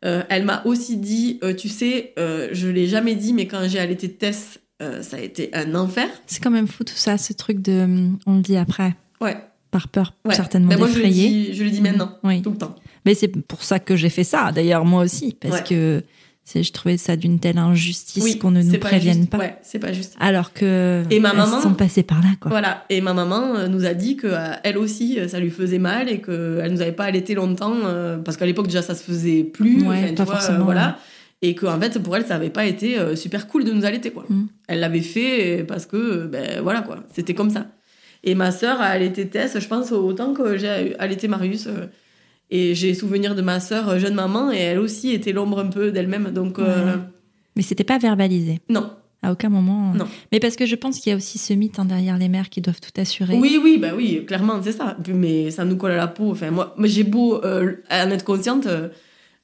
Euh, elle m'a aussi dit, euh, tu sais, je l'ai jamais dit, mais quand j'ai allaité Tess, ça a été un enfer. C'est quand même fou tout ça, ce truc de. hum, On le dit après, Ouais, par peur ouais. certainement Ben, moi je le dis, je le dis maintenant, Oui. tout le temps. Mais c'est pour ça que j'ai fait ça, d'ailleurs, moi aussi, parce Ouais. que je trouvais ça d'une telle injustice Oui, qu'on ne nous pas prévienne juste. pas. Ouais, c'est pas juste. Alors que. Et ma maman- sont passées par là, quoi. Voilà. Et ma maman euh, nous a dit que euh, elle aussi, euh, ça lui faisait mal et qu'elle nous avait pas allaité longtemps euh, parce qu'à l'époque déjà ça se faisait plus. Ouais, enfin, pas vois, euh, voilà. Et qu'en fait pour elle ça avait pas été euh, super cool de nous allaiter quoi. Mm. Elle l'avait fait parce que ben voilà quoi, c'était comme ça. Et ma sœur a allaité Tess, je pense autant que j'ai allaité Marius. Euh, et j'ai souvenir de ma sœur euh, jeune maman et elle aussi était l'ombre un peu d'elle-même. Donc euh, Ouais. Mais c'était pas verbalisé. non. À aucun moment. Non. Mais parce que je pense qu'il y a aussi ce mythe hein, derrière les mères qui doivent tout assurer. Oui, oui, bah oui, clairement, c'est ça. Mais ça nous colle à la peau. Enfin, moi, j'ai beau euh, en être consciente, euh,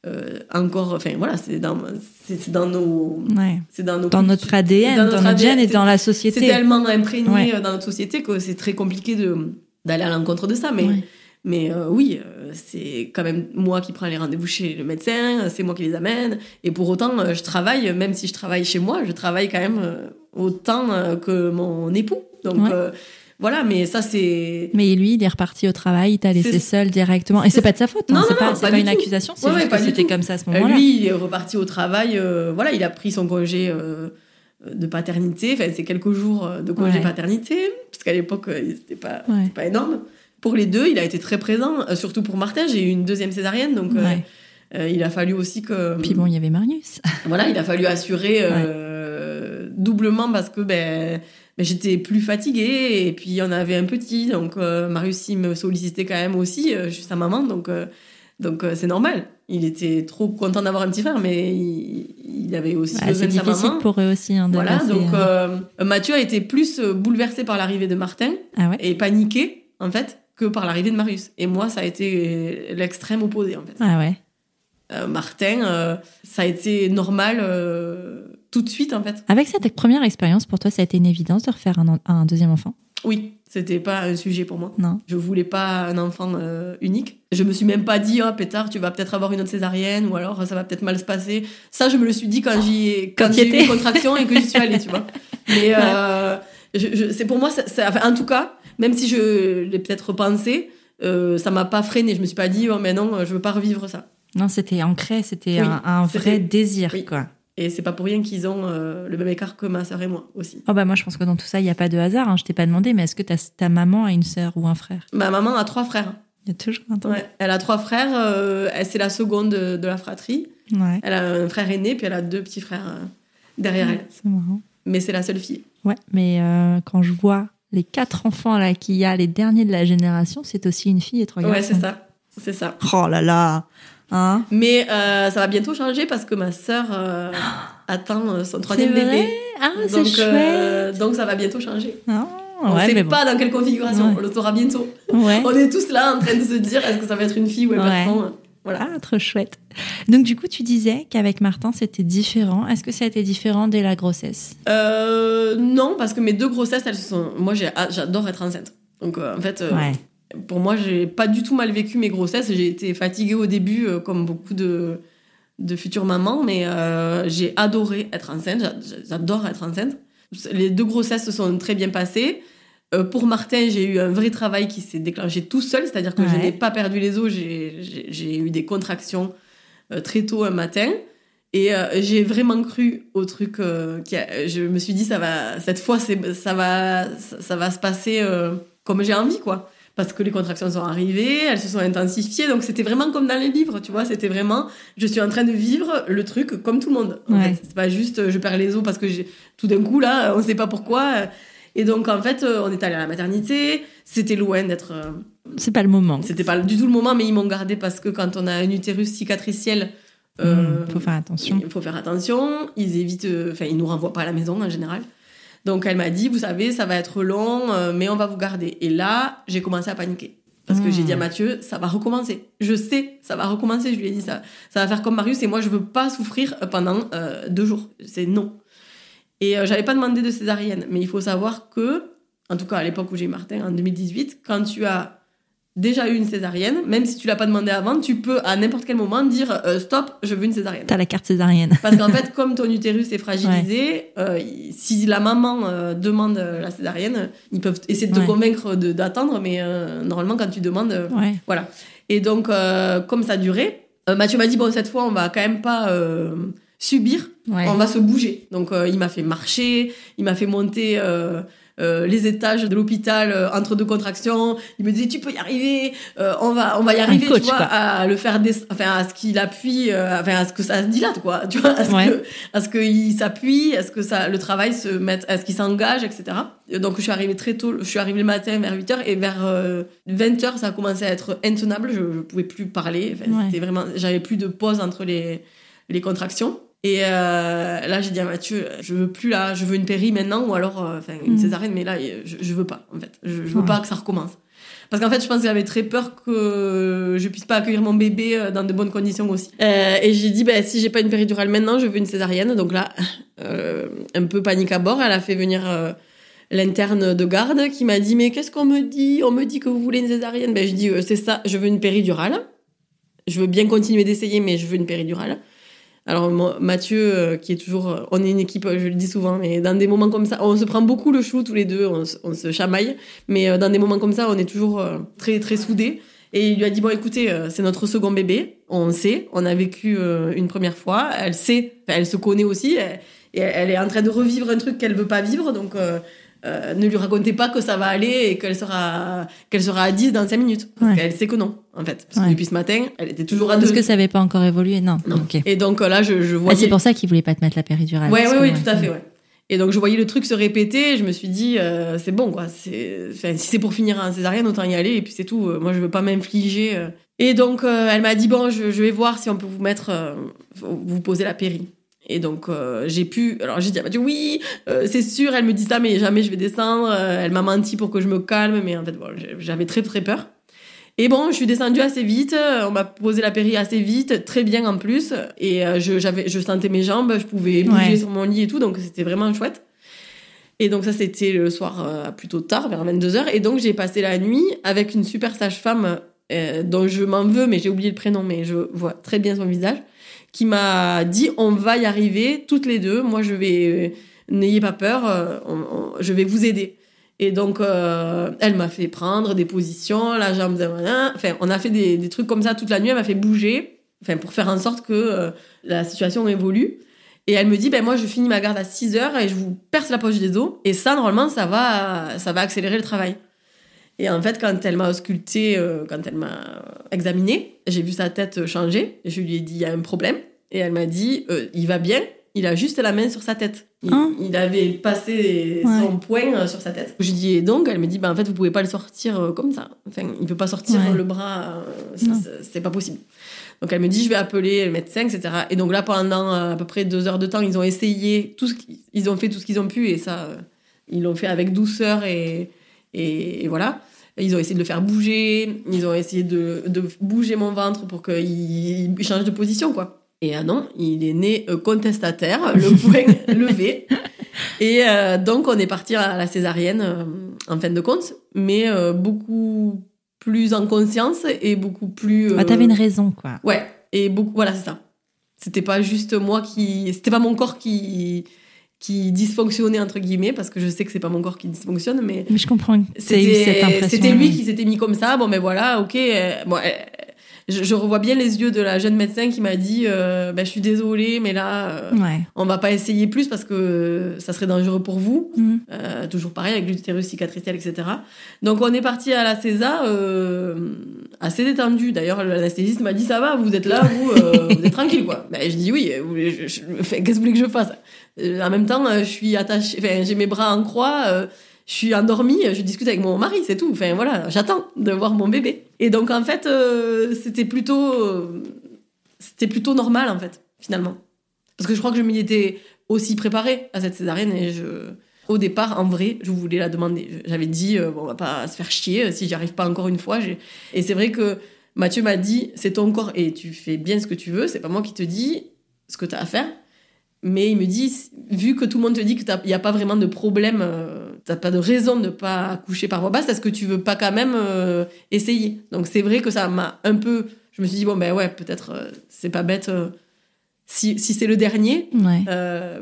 euh, encore, enfin voilà, c'est dans, c'est c'est dans nos, Ouais. c'est dans nos Dans notre ADN, Dans dans notre ADN, gène et c'est- dans la C'est société. tellement imprégné Ouais. euh, dans notre société que c'est très compliqué de d'aller à l'encontre de ça. Mais, Ouais. Mais euh, oui, euh, c'est quand même moi qui prends les rendez-vous chez le médecin, c'est moi qui les amène. Et pour autant, euh, je travaille, même si je travaille chez moi, je travaille quand même autant que mon époux. Donc Ouais. voilà, mais ça c'est Mais lui, il est reparti au travail, il t'a laissé seul directement. Et c'est- pas de sa faute, hein, Non, c'est non, pas, non, c'est pas une tout. accusation, c'est Ouais, ouais, juste pas que c'était comme ça à ce moment-là. lui, il est reparti au travail. voilà, il a pris son congé de paternité. Enfin, c'est quelques jours de congé Ouais. paternité, parce qu'à l'époque, c'était pas, Ouais. pas énorme. Pour les deux, il a été très présent, euh, surtout pour Martin. J'ai eu une deuxième césarienne, donc euh, Ouais. euh, il a fallu aussi que. Puis bon, il y avait Marius. Voilà, il a fallu assurer euh, doublement parce que ben, ben, j'étais plus fatiguée et puis on avait un petit, donc Marius il me sollicitait quand même aussi, euh, juste sa maman, donc donc c'est normal. Il était trop content d'avoir un petit frère, mais il, il avait aussi Ouais, besoin c'est de sa difficile maman. pour eux aussi. Hein, de Voilà, passer, donc Mathieu a été plus bouleversé par l'arrivée de Martin Ah et paniqué en fait que par l'arrivée de Marius. Et moi, ça a été l'extrême opposé en fait. Ah ouais. Euh, Martin, euh, ça a été normal euh, tout de suite en fait. Avec cette première expérience, pour toi, ça a été une évidence de refaire un, deuxième enfant? Oui, c'était pas un sujet pour moi. Non. Je voulais pas un enfant unique. Je me suis même pas dit, oh pétard, tu vas peut-être avoir une autre césarienne ou alors ça va peut-être mal se passer. Ça, je me le suis dit quand j'y ai, quand Quand j'ai eu une contraction et que j'y suis allée, tu vois. Mais je, je- c'est pour moi, ça, ça- enfin, en tout cas, même si je l'ai peut-être repensé, euh, ça m'a pas freiné. Je me suis pas dit, oh mais non, je veux pas revivre ça. Non, c'était ancré, c'était Oui, un, vrai désir, oui. quoi. Et c'est pas pour rien qu'ils ont euh, le même écart que ma sœur et moi aussi. Oh bah moi, je pense que dans tout ça, il n'y a pas de hasard. Hein. Je t'ai pas demandé, mais est-ce que ta, ta maman a une sœur ou un frère? Ma maman a trois frères. Il y a toujours un temps. Ouais. Elle a trois frères. euh, elle c'est la seconde de, de la fratrie. Ouais. Elle a un frère aîné, puis elle a deux petits frères euh, derrière elle. C'est marrant. Mais c'est la seule fille. Ouais, mais euh, quand je vois les quatre enfants là qu'il y a, les derniers de la génération, c'est aussi une fille et trois Ouais, garçons. c'est ça. C'est ça. Oh là là Hein? Mais euh, ça va bientôt changer parce que ma sœur euh, attend euh, son troisième C'est vrai? bébé. Ah, c'est donc, chouette donc ça va bientôt changer. Ah, On ouais, sait bon. pas dans quelle configuration. Ouais. On le saura bientôt. Ouais. On est tous là en train de se dire est-ce que ça va être une fille ou un Ouais. garçon? Voilà. Trop chouette. Donc du coup, tu disais qu'avec Martin, c'était différent. Est-ce que ça a été différent dès la grossesse? Euh, non, parce que mes deux grossesses, elles se sont. Moi, ah, j'adore être enceinte. Donc, euh, en fait, euh, Ouais. pour moi, j'ai pas du tout mal vécu mes grossesses. J'ai été fatiguée au début, comme beaucoup de, de futures mamans, mais j'ai adoré être enceinte. J'a- J'adore être enceinte. Les deux grossesses se sont très bien passées. Euh, pour Martin, j'ai eu un vrai travail qui s'est déclenché tout seul, c'est-à-dire que je n'ai pas perdu les os. J'ai- eu des contractions euh, très tôt un matin. Et euh, j'ai vraiment cru au truc. qui a- je me suis dit, ça va, cette fois, ça va, ça, ça va se passer comme j'ai envie, quoi. Parce que les contractions sont arrivées, elles se sont intensifiées. Donc c'était vraiment comme dans les livres, tu vois. C'était vraiment, je suis en train de vivre le truc comme tout le monde. Ouais. c'est pas juste, je perds les os parce que tout d'un coup là, on sait pas pourquoi. Et donc en fait, euh, on est allé à la maternité. C'était loin d'être. euh, C'est pas le moment. c'était pas du tout le moment, mais ils m'ont gardé parce que quand on a un utérus cicatriciel, euh, Mmh, faut faire attention. il faut faire attention. Ils évitent, enfin, ils nous renvoient pas à la maison en général. Donc elle m'a dit, vous savez, ça va être long, mais on va vous garder. Et là, j'ai commencé à paniquer. Parce que j'ai dit à Mathieu, ça va recommencer. Je sais, ça va recommencer. Je lui ai dit, ça, ça va faire comme Marius et moi, je veux pas souffrir pendant euh, deux jours. C'est non. Et euh, j'avais pas demandé de césarienne. Mais il faut savoir que, en tout cas à l'époque où j'ai eu Martin, en 2018, quand tu as déjà eu une césarienne, même si tu l'as pas demandé avant, tu peux à n'importe quel moment dire euh, stop, je veux une césarienne. T'as la carte césarienne. Parce qu'en fait, comme ton utérus est fragilisé, euh, si la maman euh, demande la césarienne, ils peuvent essayer de te Ouais. convaincre d'attendre, mais normalement, quand tu demandes, Ouais. voilà. Et donc, comme ça durait, Mathieu m'a dit bon, cette fois, on va quand même pas subir, Ouais. on va se bouger. Donc, euh, il m'a fait marcher, il m'a fait monter. euh, euh, les étages de l'hôpital euh, entre deux contractions, il me disait tu peux y arriver, euh, on va on va y arriver, coach, tu vois, quoi. à le faire des, enfin à ce qu'il appuie, euh, enfin à ce que ça se dilate quoi, tu vois, à ce Ouais. que à ce qu'il s'appuie, à ce que ça, le travail se mette, à ce qu'il s'engage, etc. Et Donc je suis arrivée très tôt, je suis arrivée le matin vers 8h et vers 20h ça a commencé à être intenable, je, je pouvais plus parler, Enfin, Ouais. c'était vraiment, j'avais plus de pause entre les, les contractions. Et euh, là j'ai dit à Mathieu, je veux plus là, je veux une péri maintenant ou alors euh, enfin une Mm. césarienne, mais là je, je veux pas en fait, je, je veux Ouais. pas que ça recommence. Parce qu'en fait, je pense que j'avais très peur que je puisse pas accueillir mon bébé euh, dans de bonnes conditions aussi. Euh, et j'ai dit, bah, si j'ai pas une péridurale maintenant, je veux une césarienne. Donc là, euh, un peu panique à bord, elle a fait venir l'interne de garde qui m'a dit, mais qu'est-ce qu'on me dit? On me dit que vous voulez une césarienne. Ben, je dis, c'est ça, je veux une péridurale. Je veux bien continuer d'essayer, mais je veux une péridurale. Alors Mathieu, euh, qui est toujours, euh, on est une équipe, euh, je le dis souvent, mais dans des moments comme ça, on se prend beaucoup le chou tous les deux, on, se- chamaille, mais dans des moments comme ça, on est toujours très très soudés. Et il lui a dit bon écoutez, c'est notre second bébé, on sait, on a vécu une première fois, elle sait, elle se connaît aussi, et elle est en train de revivre un truc qu'elle veut pas vivre, donc euh, ne lui racontez pas que ça va aller et qu'elle sera, qu'elle sera à 10 dans 5 minutes. Parce Ouais. qu'elle sait que non, en fait. Parce Ouais. que depuis ce matin, elle était toujours à 2. Parce que ça n'avait pas encore évolué, non. Et donc là, je, je Ah, voyais. c'est pour ça qu'il voulait pas te mettre la péridurale. Ouais, que, ouais, tout à fait, ouais. Et donc je voyais le truc se répéter, et je me suis dit, euh, c'est bon, quoi. C'est, enfin, si c'est pour finir en césarienne, autant y aller, et puis c'est tout. Euh, Moi, je veux pas m'infliger. Et donc, euh, elle m'a dit, bon, je, je vais voir si on peut vous mettre, vous poser la péri. Et donc, euh, j'ai pu. Alors, j'ai dit, ah, oui, euh, c'est sûr, elle me dit ça, mais jamais je vais descendre. Euh, elle m'a menti pour que je me calme, mais en fait, bon, j'avais très, très peur. Et bon, je suis descendue assez vite, on m'a posé la péri assez vite, très bien en plus, et je, j'avais, je sentais mes jambes, je pouvais bouger Ouais. sur mon lit et tout, donc c'était vraiment chouette. Et donc ça, c'était le soir plutôt tard, vers 22h, et donc j'ai passé la nuit avec une super sage-femme euh, dont je m'en veux, mais j'ai oublié le prénom, mais je vois très bien son visage, qui m'a dit, on va y arriver, toutes les deux, moi je vais, euh, n'ayez pas peur, euh, je vais vous aider. Et donc, euh, elle m'a fait prendre des positions, la jambe, enfin, on a fait des, trucs comme ça toute la nuit, elle m'a fait bouger, enfin, pour faire en sorte que la situation évolue. Et elle me dit, ben moi, je finis ma garde à 6 heures et je vous perce la poche des os. Et ça, normalement, ça va, ça va accélérer le travail. Et en fait, quand elle m'a ausculté, euh, quand elle m'a examiné, j'ai vu sa tête changer. Je lui ai dit, il y a un problème. Et elle m'a dit, euh, il va bien, il a juste la main sur sa tête. Il, Hein il avait passé Ouais. son poing euh, sur sa tête. Je lui dis, et donc, elle me dit, ben, en fait, vous pouvez pas le sortir comme ça. Enfin, il peut pas sortir Ouais. le bras, c'est pas possible. Donc elle me dit, je vais appeler le médecin, etc. Et donc là, pendant à peu près deux heures de temps, ils ont essayé tout ce ils ont fait tout ce qu'ils ont pu et ça, ils l'ont fait avec douceur et, et, et voilà. Ils ont essayé de le faire bouger, ils ont essayé de, de bouger mon ventre pour qu'il il change de position, quoi. Et ah non, il est né euh, contestataire, le poing levé. Et euh, donc on est parti à la césarienne euh, en fin de compte, mais euh, beaucoup plus en conscience et beaucoup plus. Ah, T'avais une raison, quoi. Ouais, et beaucoup, voilà, c'est ça. C'était pas juste moi qui, c'était pas mon corps qui qui dysfonctionnait entre guillemets parce que je sais que c'est pas mon corps qui dysfonctionne, mais Mais je comprends. C'était lui qui s'était mis comme ça. Bon, ben voilà, ok. bon, euh, je, je revois bien les yeux de la jeune médecin qui m'a dit, euh, ben, je suis désolée, mais là, euh, Ouais. on va pas essayer plus parce que ça serait dangereux pour vous. Mhm. Euh, toujours pareil avec l'utérus cicatriciel, etc. Donc on est parti à la César euh, assez détendu. D'ailleurs, l'anesthésiste m'a dit ça va, vous êtes là, vous, vous êtes tranquille quoi. Ben, je dis oui. Qu'est-ce que vous voulez que je fasse? Euh, En même temps, euh, je suis attachée, enfin, j'ai mes bras en croix. euh, je suis endormie, je discute avec mon mari, c'est tout. Enfin voilà, j'attends de voir mon bébé. Et donc en fait, c'était plutôt, c'était plutôt normal en fait, finalement. Parce que je crois que je m'y étais aussi préparée à cette césarienne et je, au départ, en vrai, je voulais la demander. J'avais dit, euh, bon, on va pas se faire chier si j'y arrive pas encore une fois. Et c'est vrai que Mathieu m'a dit, c'est ton corps et tu fais bien ce que tu veux. C'est pas moi qui te dis ce que tu as à faire. Mais il me dit, vu que tout le monde te dit qu'il n'y a pas vraiment de problème, euh, t'as pas de raison de ne pas accoucher par voie basse, est-ce que tu veux pas quand même euh, essayer? Donc c'est vrai que ça m'a un peu. Je me suis dit, bon, ben ouais, peut-être euh, c'est pas bête, euh, si, si c'est le dernier, Ouais.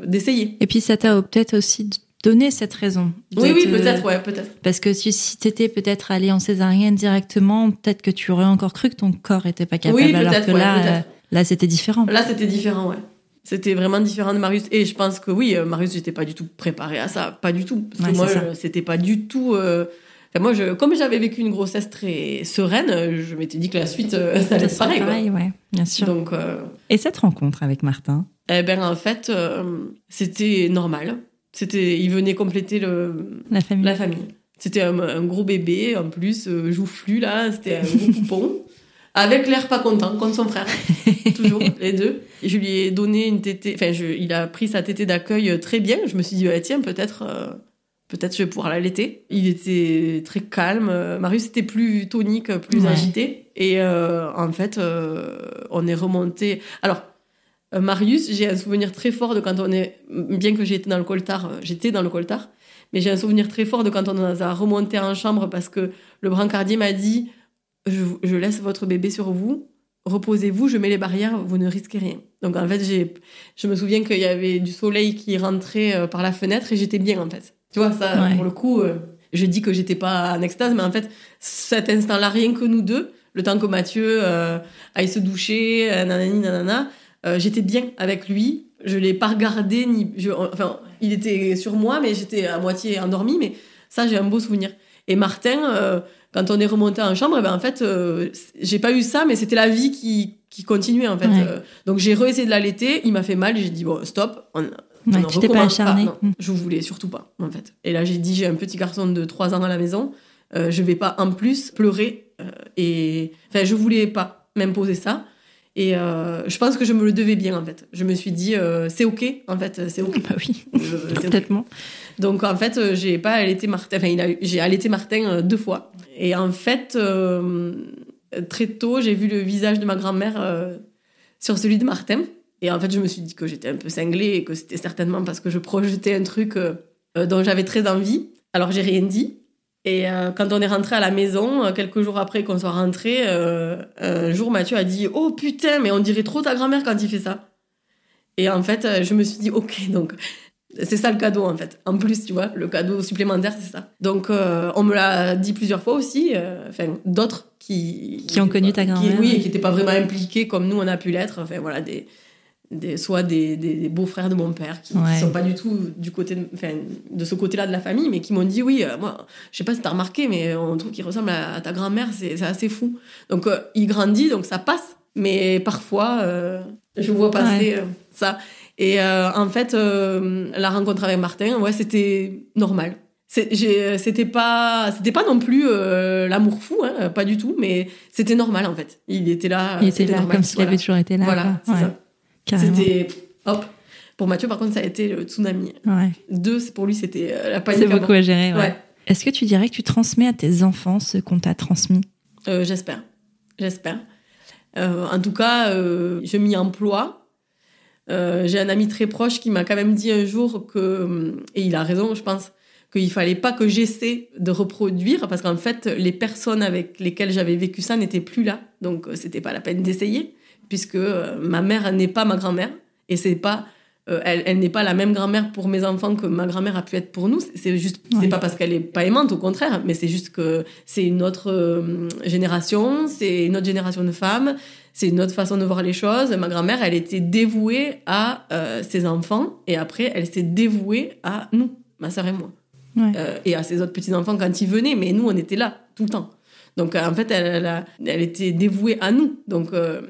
d'essayer. Et puis ça t'a peut-être aussi donné cette raison. Oui, oui, peut-être, ouais, peut-être. Parce que si, si t'étais peut-être allé en césarienne directement, peut-être que tu aurais encore cru que ton corps était pas capable. Oui, alors peut-être, que ouais, là, là c'était différent. Là, c'était différent, ouais. C'était vraiment différent de Marius. Et je pense que oui, euh, Marius, j'étais pas du tout préparée à ça. Pas du tout. Parce Ouais, que moi, c'était pas du tout. euh, enfin, moi, je, comme j'avais vécu une grossesse très sereine, je m'étais dit que la suite, euh, ça allait être pareil. pareil, ouais, bien sûr. Donc, euh, Et cette rencontre avec Martin? eh ben, en fait, c'était normal. C'était, il venait compléter le, La famille la famille. C'était un, un gros bébé, en plus, joufflu, là. C'était un gros poupon. Avec l'air pas content, comme son frère. Toujours, les deux. Je lui ai donné une tétée. Enfin, je- il a pris sa tétée d'accueil euh, très bien. Je me suis dit, ah, tiens, peut-être. euh, Peut-être je vais pouvoir l'allaiter. Il était très calme. Euh, Marius était plus tonique, plus Ouais. agité. Et euh, en fait, euh, on est remonté. Alors, Marius, j'ai un souvenir très fort de quand on est. Bien que j'étais dans le coltard, j'étais dans le coltard. Mais j'ai un souvenir très fort de quand on a remonté en chambre parce que le brancardier m'a dit je, je laisse votre bébé sur vous, reposez-vous, je mets les barrières, vous ne risquez rien. Donc en fait, j'ai, je me souviens qu'il y avait du soleil qui rentrait euh, par la fenêtre et j'étais bien en fait. Tu vois, ça, Ouais. pour le coup, euh, je dis que j'étais pas en extase, mais en fait, cet instant-là, rien que nous deux, le temps que Mathieu euh, aille se doucher, nanani, nanana, euh, j'étais bien avec lui. Je l'ai pas regardé, ni. je- enfin, il était sur moi, mais j'étais à moitié endormie, mais ça, j'ai un beau souvenir. Et Martin, euh, quand on est remonté en chambre, ben, en fait, euh, j'ai pas eu ça, mais c'était la vie qui, qui continuait, en fait. Ouais. Euh, donc, j'ai réessayé de l'allaiter, il m'a fait mal, j'ai dit, bon, stop, on, Ouais, en tu t'es pas acharné. Non, je voulais surtout pas, en fait. Et là, j'ai dit, j'ai un petit garçon de 3 ans à la maison, euh, je vais pas en plus pleurer. euh, et enfin, je voulais pas m'imposer ça. Et euh, je pense que je me le devais bien, en fait. Je me suis dit, euh, c'est OK, en fait, c'est OK. Bah oui, Euh, OK. Donc, en fait, euh, j'ai pas allaité Martin. J'ai allaité Martin euh, deux fois. Et en fait, euh, très tôt, j'ai vu le visage de ma grand-mère sur celui de Martin. Et en fait, je me suis dit que j'étais un peu cinglée et que c'était certainement parce que je projetais un truc dont j'avais très envie. Alors, j'ai rien dit. Et quand on est rentré à la maison, quelques jours après qu'on soit rentré, un jour Mathieu a dit Oh putain, mais on dirait trop ta grand-mère quand il fait ça. Et en fait, je me suis dit Ok, donc c'est ça le cadeau en fait. En plus, tu vois, le cadeau supplémentaire, c'est ça. Donc, euh, on me l'a dit plusieurs fois aussi. euh, Enfin, d'autres qui Qui ont connu ta qui- grand-mère. Oui, et qui n'étaient pas vraiment impliqués comme nous on a pu l'être. Enfin voilà, des, des soit des, des, des beaux-frères de mon père qui, qui Ouais. sont pas du tout du côté, de, de ce côté-là de la famille, mais qui m'ont dit oui, euh, moi, je sais pas si t'as remarqué, mais on trouve qu'il ressemble à, à ta grand-mère. C'est c'est assez fou. Donc, il grandit, donc ça passe. Mais parfois, je vois passer ça. Et euh, en fait, euh, la rencontre avec Martin, ouais, c'était normal. C'était pas, c'était pas non plus euh, l'amour fou, hein, pas du tout, mais c'était normal en fait. Il était là. Il était c'était là normal, comme s'il voilà. avait toujours été là. Voilà, c'est Ouais, ça. C'était hop. Pour Mathieu, par contre, ça a été le tsunami. Ouais. Deux, pour lui, c'était la panique. C'est beaucoup à gérer. ouais. Est-ce que tu dirais que tu transmets à tes enfants ce qu'on t'a transmis? J'espère. J'espère. En tout cas, je m'y emploie. Euh, J'ai un ami très proche qui m'a quand même dit un jour que, et il a raison, je pense, qu'il fallait pas que j'essaie de reproduire parce qu'en fait, les personnes avec lesquelles j'avais vécu ça n'étaient plus là. Donc, euh, c'était pas la peine d'essayer puisque euh, ma mère n'est pas ma grand-mère et c'est pas euh, elle, elle n'est pas la même grand-mère pour mes enfants que ma grand-mère a pu être pour nous. C'est- C'est juste, Ouais. c'est pas parce qu'elle est pas aimante, au contraire, mais c'est juste que c'est une autre euh, génération, c'est une autre génération de femmes, c'est une autre façon de voir les choses. Ma grand-mère, elle était dévouée à euh, ses enfants et après, elle s'est dévouée à nous, ma sœur et moi, Ouais. Euh, et à ses autres petits enfants quand ils venaient. Mais nous, on était là tout le temps. Donc euh, en fait, elle, elle, a- elle était dévouée à nous. Donc euh,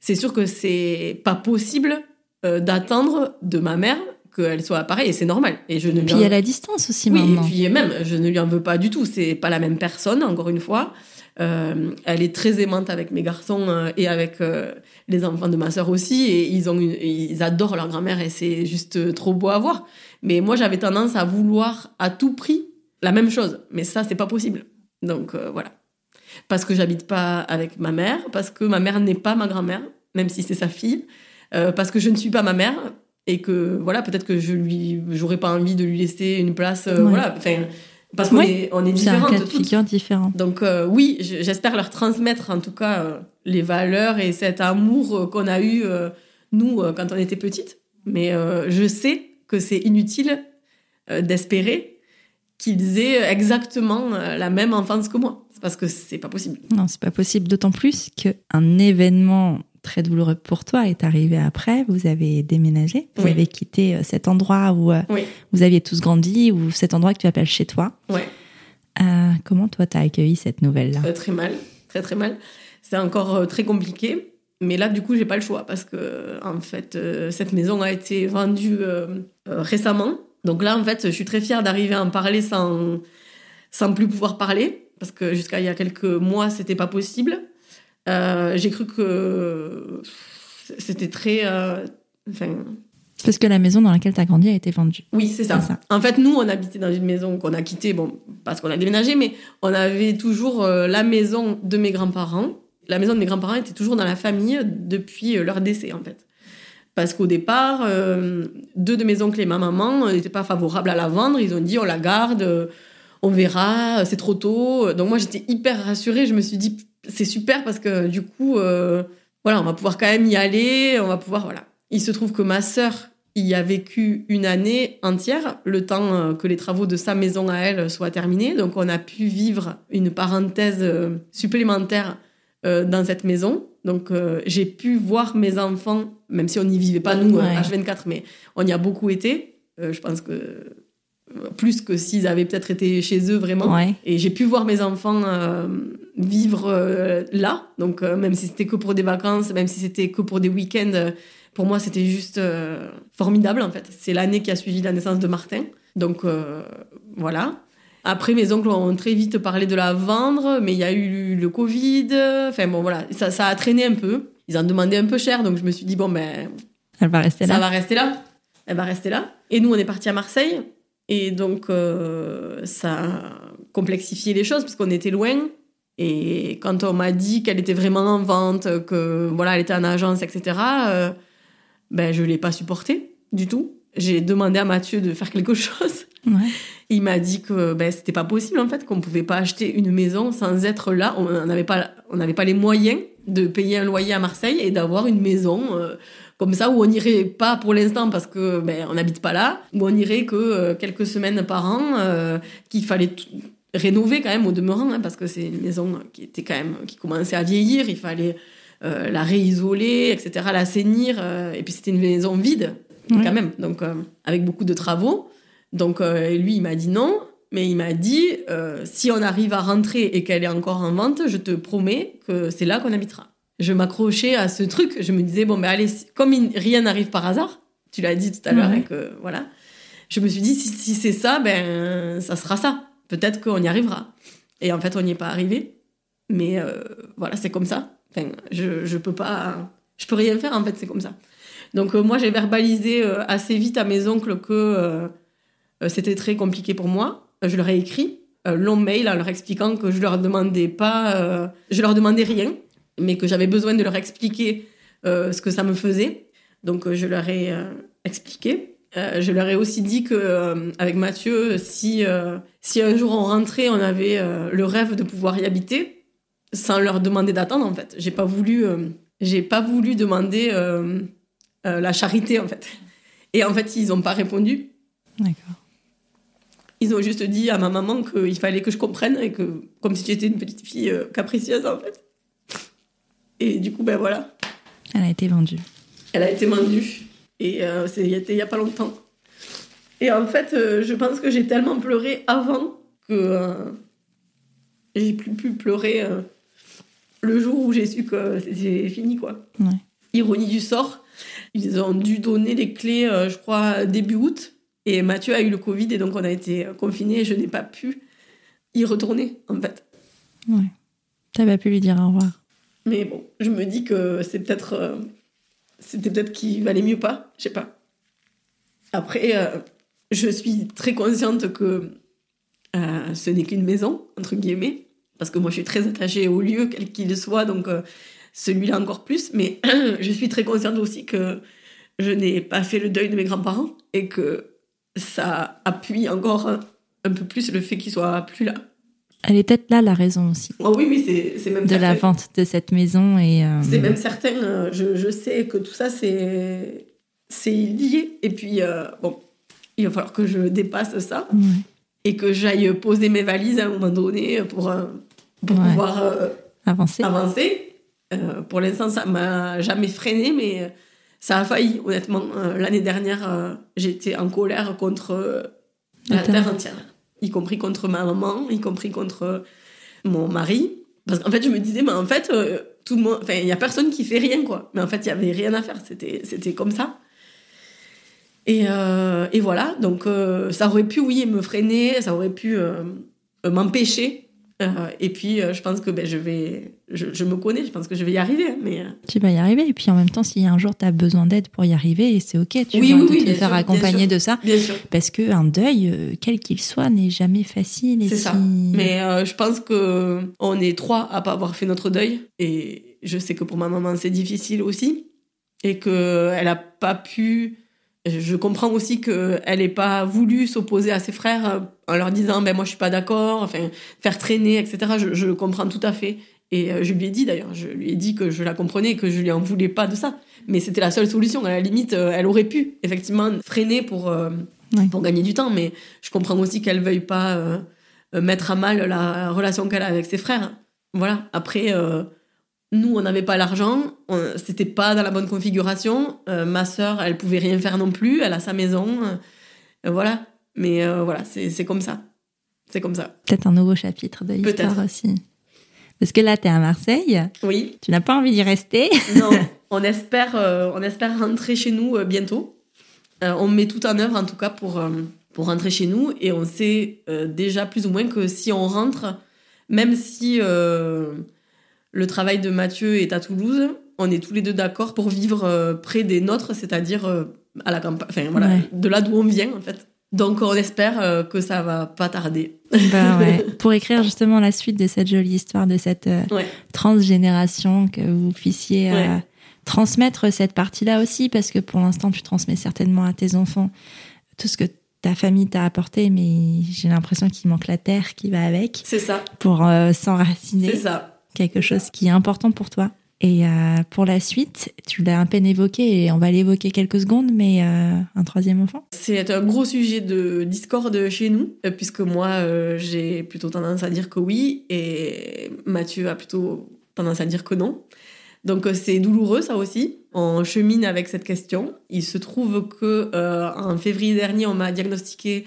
c'est sûr que c'est pas possible d'attendre de ma mère qu'elle soit pareille et c'est normal. Et je ne Et puis en- a la distance aussi oui, maintenant. et puis même, je ne lui en veux pas du tout. C'est pas la même personne, encore une fois. Euh, elle est très aimante avec mes garçons euh, et avec euh, les enfants de ma sœur aussi. Et ils, ont une- ils adorent leur grand-mère et c'est juste trop beau à voir. Mais moi, j'avais tendance à vouloir à tout prix la même chose. Mais ça, c'est pas possible. Donc voilà. Parce que j'habite pas avec ma mère, parce que ma mère n'est pas ma grand-mère, même si c'est sa fille, parce que je ne suis pas ma mère et que voilà, peut-être que je lui, j'aurais pas envie de lui laisser une place, euh, Ouais. voilà, enfin, parce qu'on est, on est C'est un différentes cas de figure différent. Donc euh, oui, je- j'espère leur transmettre en tout cas euh, les valeurs et cet amour euh, qu'on a eu nous quand on était petites. Mais je sais que c'est inutile d'espérer qu'ils aient exactement la même enfance que moi. C'est parce que c'est pas possible. Non, c'est pas possible. D'autant plus qu'un événement très douloureux pour toi est arrivé après. Vous avez déménagé, vous Oui. avez quitté euh, cet endroit où euh, Oui. vous aviez tous grandi, ou cet endroit que tu appelles chez toi. Ouais. Euh, comment toi t'as accueilli cette nouvelle-là? Euh, très mal, très très mal. C'est encore très compliqué. Mais là, du coup, j'ai pas le choix parce que, en fait, cette maison a été vendue récemment. Donc là, en fait, je suis très fière d'arriver à en parler sans, sans plus pouvoir parler parce que jusqu'à il y a quelques mois, c'était pas possible. Euh, j'ai cru que c'était très. euh, enfin, Parce que la maison dans laquelle t'as grandi a été vendue. oui, c'est ça. En fait, nous, on habitait dans une maison qu'on a quittée, bon, parce qu'on a déménagé, mais on avait toujours euh, la maison de mes grands-parents. La maison de mes grands-parents était toujours dans la famille depuis euh, leur décès, en fait. Parce qu'au départ, euh, deux de mes oncles et ma maman n'étaient pas favorables à la vendre. Ils ont dit, on la garde, on verra, c'est trop tôt. Donc moi, j'étais hyper rassurée. Je me suis dit, c'est super parce que du coup, euh, voilà, on va pouvoir quand même y aller. On va pouvoir, voilà. Il se trouve que ma sœur y a vécu une année entière, le temps euh, que les travaux de sa maison à elle soient terminés. Donc on a pu vivre une parenthèse euh, supplémentaire euh, dans cette maison. Donc euh, j'ai pu voir mes enfants, même si on n'y vivait pas nous, Ouais. euh, H24, mais on y a beaucoup été. Euh, je pense que euh, plus que s'ils avaient peut-être été chez eux vraiment. Ouais. Et j'ai pu voir mes enfants euh, vivre euh, là. Donc, euh, même si c'était que pour des vacances, même si c'était que pour des week-ends, pour moi, c'était juste formidable, en fait. C'est l'année qui a suivi la naissance de Martin. Donc, voilà. Après, mes oncles ont très vite parlé de la vendre, mais il y a eu le Covid. Enfin, bon, voilà. Ça, ça a traîné un peu. Ils en demandaient un peu cher, donc je me suis dit, bon, ben, Elle va rester ça là. va rester là. Elle va rester là. Et nous, on est partis à Marseille. Et donc, euh, ça a complexifié les choses parce qu'on était loin. Et quand on m'a dit qu'elle était vraiment en vente, que voilà, elle était en agence, etc., euh, ben, je l'ai pas supporté du tout. J'ai demandé à Mathieu de faire quelque chose. Ouais. Il m'a dit que ben, c'était pas possible en fait, qu'on pouvait pas acheter une maison sans être là. On n'avait pas, on n'avait pas les moyens de payer un loyer à Marseille et d'avoir une maison euh, comme ça où on irait pas pour l'instant parce que ben, on n'habite pas là, où on irait que euh, quelques semaines par an, euh, qu'il fallait rénover quand même au demeurant hein, parce que c'est une maison qui était quand même qui commençait à vieillir. Il fallait euh, la réisoler, etc., l'assainir. euh, et puis c'était une maison vide quand même, donc avec beaucoup de travaux. Donc lui, il m'a dit non, mais il m'a dit euh, si on arrive à rentrer et qu'elle est encore en vente, je te promets que c'est là qu'on habitera. Je m'accrochais à ce truc. Je me disais bon ben allez, comme rien n'arrive par hasard, tu l'as dit tout à l'heure, Ouais. hein, que voilà. Je me suis dit si, si c'est ça, ben ça sera ça. Peut-être qu'on y arrivera. Et en fait, on n'y est pas arrivé. Mais euh, voilà, c'est comme ça. Enfin, je je peux pas, je peux rien faire en fait, c'est comme ça. Donc euh, moi, j'ai verbalisé euh, assez vite à mes oncles que euh, euh, c'était très compliqué pour moi. Euh, Je leur ai écrit un long mail en leur expliquant que je leur demandais pas, euh, je leur demandais rien, mais que j'avais besoin de leur expliquer euh, ce que ça me faisait. Donc euh, je leur ai euh, expliqué. Euh, je leur ai aussi dit que avec Mathieu, si si un jour on rentrait, on avait le rêve de pouvoir y habiter, sans leur demander d'attendre en fait. J'ai pas voulu, j'ai pas voulu demander la charité en fait. Et en fait, ils ont pas répondu. D'accord. Ils ont juste dit à ma maman qu'il fallait que je comprenne et que, comme si j'étais une petite fille capricieuse en fait. Et du coup, ben voilà, Elle a été vendue. elle a été vendue. Et euh, c'était il y a pas longtemps. Et en fait, euh, je pense que j'ai tellement pleuré avant que euh, j'ai plus pu pleurer le jour où j'ai su que c'était fini, quoi. Ouais. Ironie du sort, ils ont dû donner les clés, je crois, début août. Et Mathieu a eu le Covid et donc on a été confinés et je n'ai pas pu y retourner, en fait. Ouais. T'as pas pu lui dire au revoir. Mais bon, je me dis que c'est peut-être. euh, C'était peut-être qu'il valait mieux pas, je sais pas. Après, euh, je suis très consciente que euh, ce n'est qu'une maison, entre guillemets, parce que moi je suis très attachée au lieu, quel qu'il soit, donc celui-là encore plus. Mais je suis très consciente aussi que je n'ai pas fait le deuil de mes grands-parents et que ça appuie encore un, un peu plus le fait qu'ils soient plus là. Elle est peut-être là la raison aussi Oh oui, oui, c'est c'est même de la vente de cette maison et euh, C'est même certain, euh, je, je sais que tout ça, c'est c'est lié. Et puis, euh, bon, il va falloir que je dépasse ça ouais. et que j'aille poser mes valises à un moment donné pour, pour Ouais. pouvoir euh, avancer. avancer. Pour l'instant, ça m'a jamais freiné, mais ça a failli, honnêtement. L'année dernière, j'étais en colère contre la terre entière, y compris contre ma maman, y compris contre mon mari. Parce qu'en fait, je me disais, mais en fait, euh, tout enfin, il y a personne qui fait rien, quoi. Mais en fait, il y avait rien à faire. C'était, c'était comme ça. Et, euh, et voilà. Donc, euh, ça aurait pu, oui, me freiner, ça aurait pu euh, m'empêcher. Euh, et puis, euh, je pense que ben, je vais, je, je me connais, je pense que je vais y arriver. Mais euh, Tu vas y arriver. Et puis en même temps, si un jour tu as besoin d'aide pour y arriver, c'est OK. Tu Oui, vois, oui, oui, te faire sûr, accompagner de ça. bien sûr. Parce que un deuil, quel qu'il soit, n'est jamais facile. C'est si- ça. Mais euh, je pense que on est trois à pas avoir fait notre deuil. Et je sais que pour ma maman, c'est difficile aussi. Et qu'elle a pas pu. Je comprends aussi qu'elle n'ait pas voulu s'opposer à ses frères euh, en leur disant ben moi je suis pas d'accord, enfin faire traîner, etc. Je, comprends tout à fait. Et euh, je lui ai dit d'ailleurs, je lui ai dit que je la comprenais et que je lui en voulais pas de ça. Mais c'était la seule solution. À la limite, euh, elle aurait pu effectivement freiner pour, euh, pour gagner du temps. Mais je comprends aussi qu'elle veuille pas euh, mettre à mal la relation qu'elle a avec ses frères. Voilà. Après, euh, Nous, on n'avait pas l'argent, c'était pas dans la bonne configuration. Euh, ma sœur, elle pouvait rien faire non plus, elle a sa maison. euh, voilà. Mais euh, voilà, c'est comme ça. C'est comme ça. Peut-être un nouveau chapitre de l'histoire aussi. Parce que là, tu es à Marseille, Oui. tu n'as pas envie d'y rester. Non, on espère, on espère rentrer chez nous bientôt. On met tout en œuvre en tout cas pour, pour rentrer chez nous et on sait déjà plus ou moins que si on rentre, même si le travail de Mathieu est à Toulouse, on est tous les deux d'accord pour vivre euh, près des nôtres, c'est-à-dire euh, à la campagne, enfin voilà, Ouais. de là d'où on vient en fait. Donc on espère euh, que ça va pas tarder. Ouais. Pour écrire justement la suite de cette jolie histoire, de cette Ouais. transgénération, que vous puissiez euh, transmettre cette partie-là aussi, parce que pour l'instant, tu transmets certainement à tes enfants tout ce que ta famille t'a apporté, mais j'ai l'impression qu'il manque la terre qui va avec C'est ça, pour euh, s'enraciner. c'est ça. Quelque chose qui est important pour toi. Et euh, pour la suite, tu l'as un peine évoqué et on va l'évoquer quelques secondes, mais euh, un troisième enfant C'est un gros sujet de discorde chez nous, euh, puisque moi, j'ai plutôt tendance à dire que oui, et Mathieu a plutôt tendance à dire que non. Donc c'est douloureux, ça aussi. On chemine avec cette question. Il se trouve que en février dernier, on m'a diagnostiqué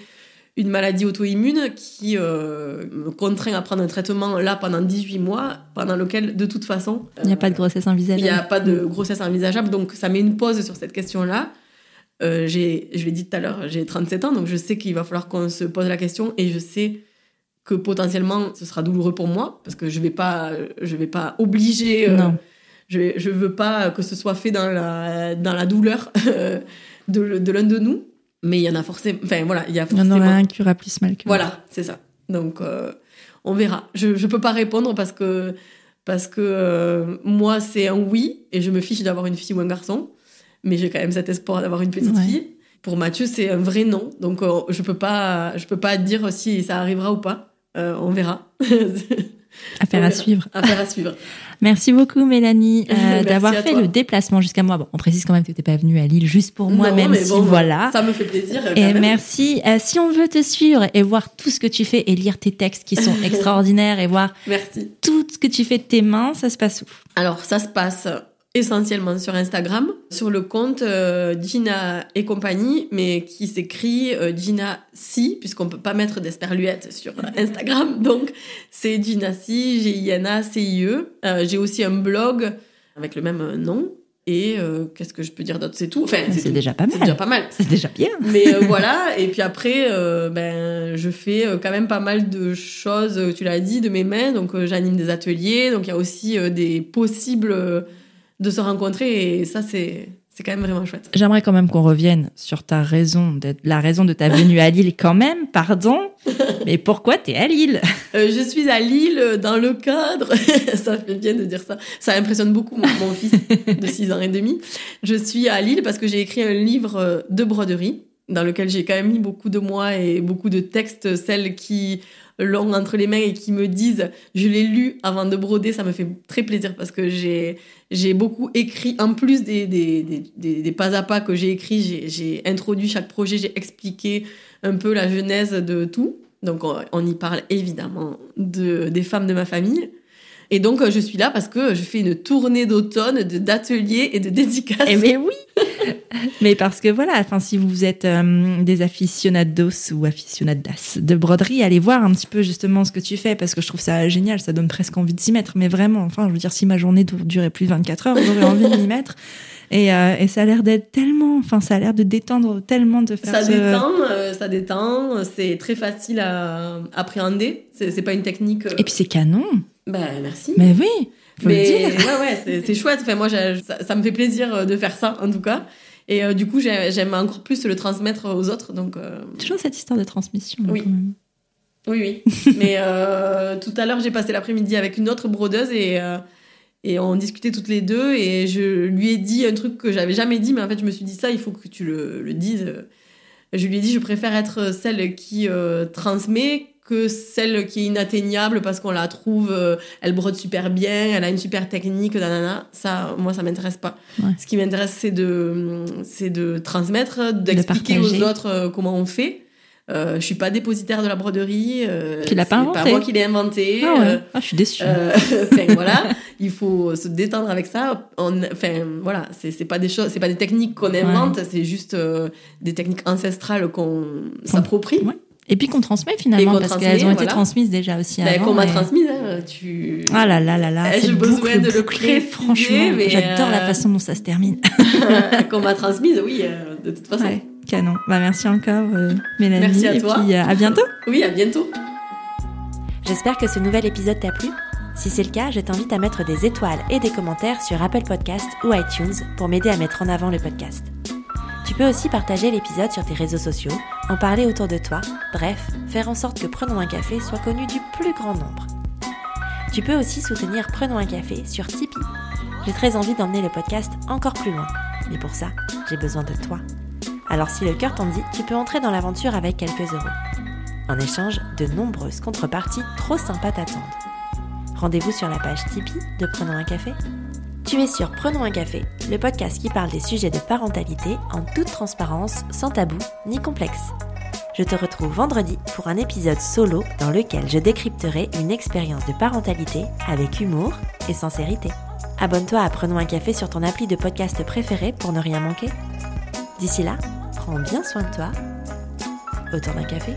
une maladie auto-immune qui euh, me contraint à prendre un traitement là pendant 18 mois, pendant lequel, de toute façon, Il n'y a pas de grossesse il envisageable. n'y a pas de grossesse envisageable, donc ça met une pause sur cette question-là. Euh, je l'ai dit tout à l'heure, j'ai 37 ans, donc je sais qu'il va falloir qu'on se pose la question et je sais que potentiellement ce sera douloureux pour moi parce que je vais pas, je vais pas obliger. euh, Non. je, je veux pas que ce soit fait dans la, dans la douleur euh, de, de l'un de nous, mais il y en a forcément. Enfin voilà, il y a Il y en forcément. aura un qui aura plus mal que. Voilà, c'est ça. Donc, euh, on verra. Je je peux pas répondre parce que, parce que euh, moi, c'est un oui et je me fiche d'avoir une fille ou un garçon. Mais j'ai quand même cet espoir d'avoir une petite Ouais. fille. Pour Mathieu, c'est un vrai non. Donc, euh, je peux pas, je peux pas dire si ça arrivera ou pas. On verra. Affaire à suivre. Affaire à suivre. Merci beaucoup, Mélanie, euh, d'avoir fait toi. le déplacement jusqu'à moi. Bon, on précise quand même que tu n'étais pas venue à Lille juste pour moi, Non, même mais si bon, voilà. Ça me fait plaisir. Et même. merci. Euh, si on veut te suivre et voir tout ce que tu fais et lire tes textes qui sont extraordinaires et voir Merci. tout ce que tu fais de tes mains, ça se passe où? Alors, ça se passe essentiellement sur Instagram, sur le compte euh, Gina et compagnie, mais qui s'écrit euh, Gina Si, puisqu'on peut pas mettre d'esperluette sur Instagram. Donc, c'est Gina Si, G-I-N-A-C-I-E. Euh, J'ai aussi un blog avec le même nom. Et euh, qu'est-ce que je peux dire d'autre? C'est tout. Enfin, C'est déjà pas C'est déjà mal. pas mal. C'est déjà bien. Mais euh, voilà, et puis après, euh, ben, je fais euh, quand même pas mal de choses, euh, tu l'as dit, de mes mains. Donc euh, j'anime des ateliers, donc il y a aussi euh, des possibles euh, de se rencontrer, et ça, c'est c'est quand même vraiment chouette. J'aimerais quand même qu'on revienne sur ta raison, d'être- la raison de ta venue à Lille quand même, pardon. Mais pourquoi t'es à Lille? Euh, je suis à Lille euh, dans le cadre, ça fait bien de dire ça, ça impressionne beaucoup mon, mon fils de 6 ans et demi. Je suis à Lille parce que j'ai écrit un livre euh, de broderie dans lequel j'ai quand même mis beaucoup de moi et beaucoup de textes, celles qui l'ont entre les mains et qui me disent je l'ai lu avant de broder, ça me fait très plaisir parce que j'ai j'ai beaucoup écrit, en plus des, des, des, des, des pas à pas que j'ai écrit, j'ai- j'ai introduit chaque projet, j'ai expliqué un peu la genèse de tout. Donc on, on y parle évidemment de, des femmes de ma famille. Et donc je suis là parce que je fais une tournée d'automne de- d'ateliers et de dédicaces. Eh mais oui Mais parce que voilà, enfin, si vous êtes euh, des aficionados ou aficionadas de broderie, allez voir un petit peu justement ce que tu fais parce que je trouve ça génial, ça donne presque envie de s'y mettre. Mais vraiment, enfin, je veux dire, si ma journée dur- durait plus de 24 heures, j'aurais envie de m'y mettre. Et, euh, et ça a l'air d'être tellement, enfin, ça a l'air de détendre tellement de faire Ça ce- détend, euh, ça détend, c'est très facile à appréhender. C'est pas une technique. Et puis c'est canon. Ben merci. Mais oui, faut Mais le dire. ouais, ouais, c'est- chouette. Enfin, moi, ça, ça me fait plaisir euh, de faire ça, en tout cas. Et euh, du coup, j'ai- j'aime encore plus le transmettre aux autres. Donc, euh, Toujours cette histoire de transmission. Oui. quand même. oui, oui. Mais euh, tout à l'heure, j'ai passé l'après-midi avec une autre brodeuse et, et on discutait toutes les deux. Et je lui ai dit un truc que j'avais jamais dit, mais en fait, je me suis dit ça, il faut que tu le, le dises. Je lui ai dit, je préfère être celle qui transmet que celle qui est inatteignable parce qu'on la trouve, euh, elle brode super bien, elle a une super technique, nanana. Ça, moi, ça m'intéresse pas. Ouais. Ce qui m'intéresse, c'est de, c'est de transmettre, d'expliquer aux autres euh, comment on fait. Euh, je suis pas dépositaire de la broderie. Euh, Tu l'as pas c'est inventé. pas moi qui l'ai inventé. Ah ouais. Euh, Ah, je suis déçue. enfin, voilà, il faut se détendre avec ça. On, enfin, voilà, c'est c'est pas des choses, c'est pas des techniques qu'on invente, c'est juste des techniques ancestrales qu'on s'approprie. Ouais. Et puis qu'on transmet finalement, parce qu'elles ont été voilà. transmises déjà aussi avant. qu'on m'a et- transmise, hein, tu. Ah là là là là, Ai-je cette besoin boucle de le bouclée, préciser, franchement, j'adore la euh, façon dont ça se termine. qu'on m'a transmise, oui, euh, de toute façon. Ouais, canon. Bah merci encore, euh, Mélanie. Merci à et toi. puis euh, à bientôt. Oui, à bientôt. J'espère que ce nouvel épisode t'a plu. Si c'est le cas, je t'invite à mettre des étoiles et des commentaires sur Apple Podcast ou iTunes pour m'aider à mettre en avant le podcast. Tu peux aussi partager l'épisode sur tes réseaux sociaux, en parler autour de toi, bref, faire en sorte que Prenons un café soit connu du plus grand nombre. Tu peux aussi soutenir Prenons un café sur Tipeee. J'ai très envie d'emmener le podcast encore plus loin, mais pour ça, j'ai besoin de toi. Alors si le cœur t'en dit, tu peux entrer dans l'aventure avec quelques euros. En échange, de nombreuses contreparties trop sympas t'attendent. Rendez-vous sur la page Tipeee de Prenons un café. Tu es sur Prenons un café, le podcast qui parle des sujets de parentalité en toute transparence, sans tabou ni complexe. Je te retrouve vendredi pour un épisode solo dans lequel je décrypterai une expérience de parentalité avec humour et sincérité. Abonne-toi à Prenons un café sur ton appli de podcast préféré pour ne rien manquer. D'ici là, prends bien soin de toi. Autour d'un café.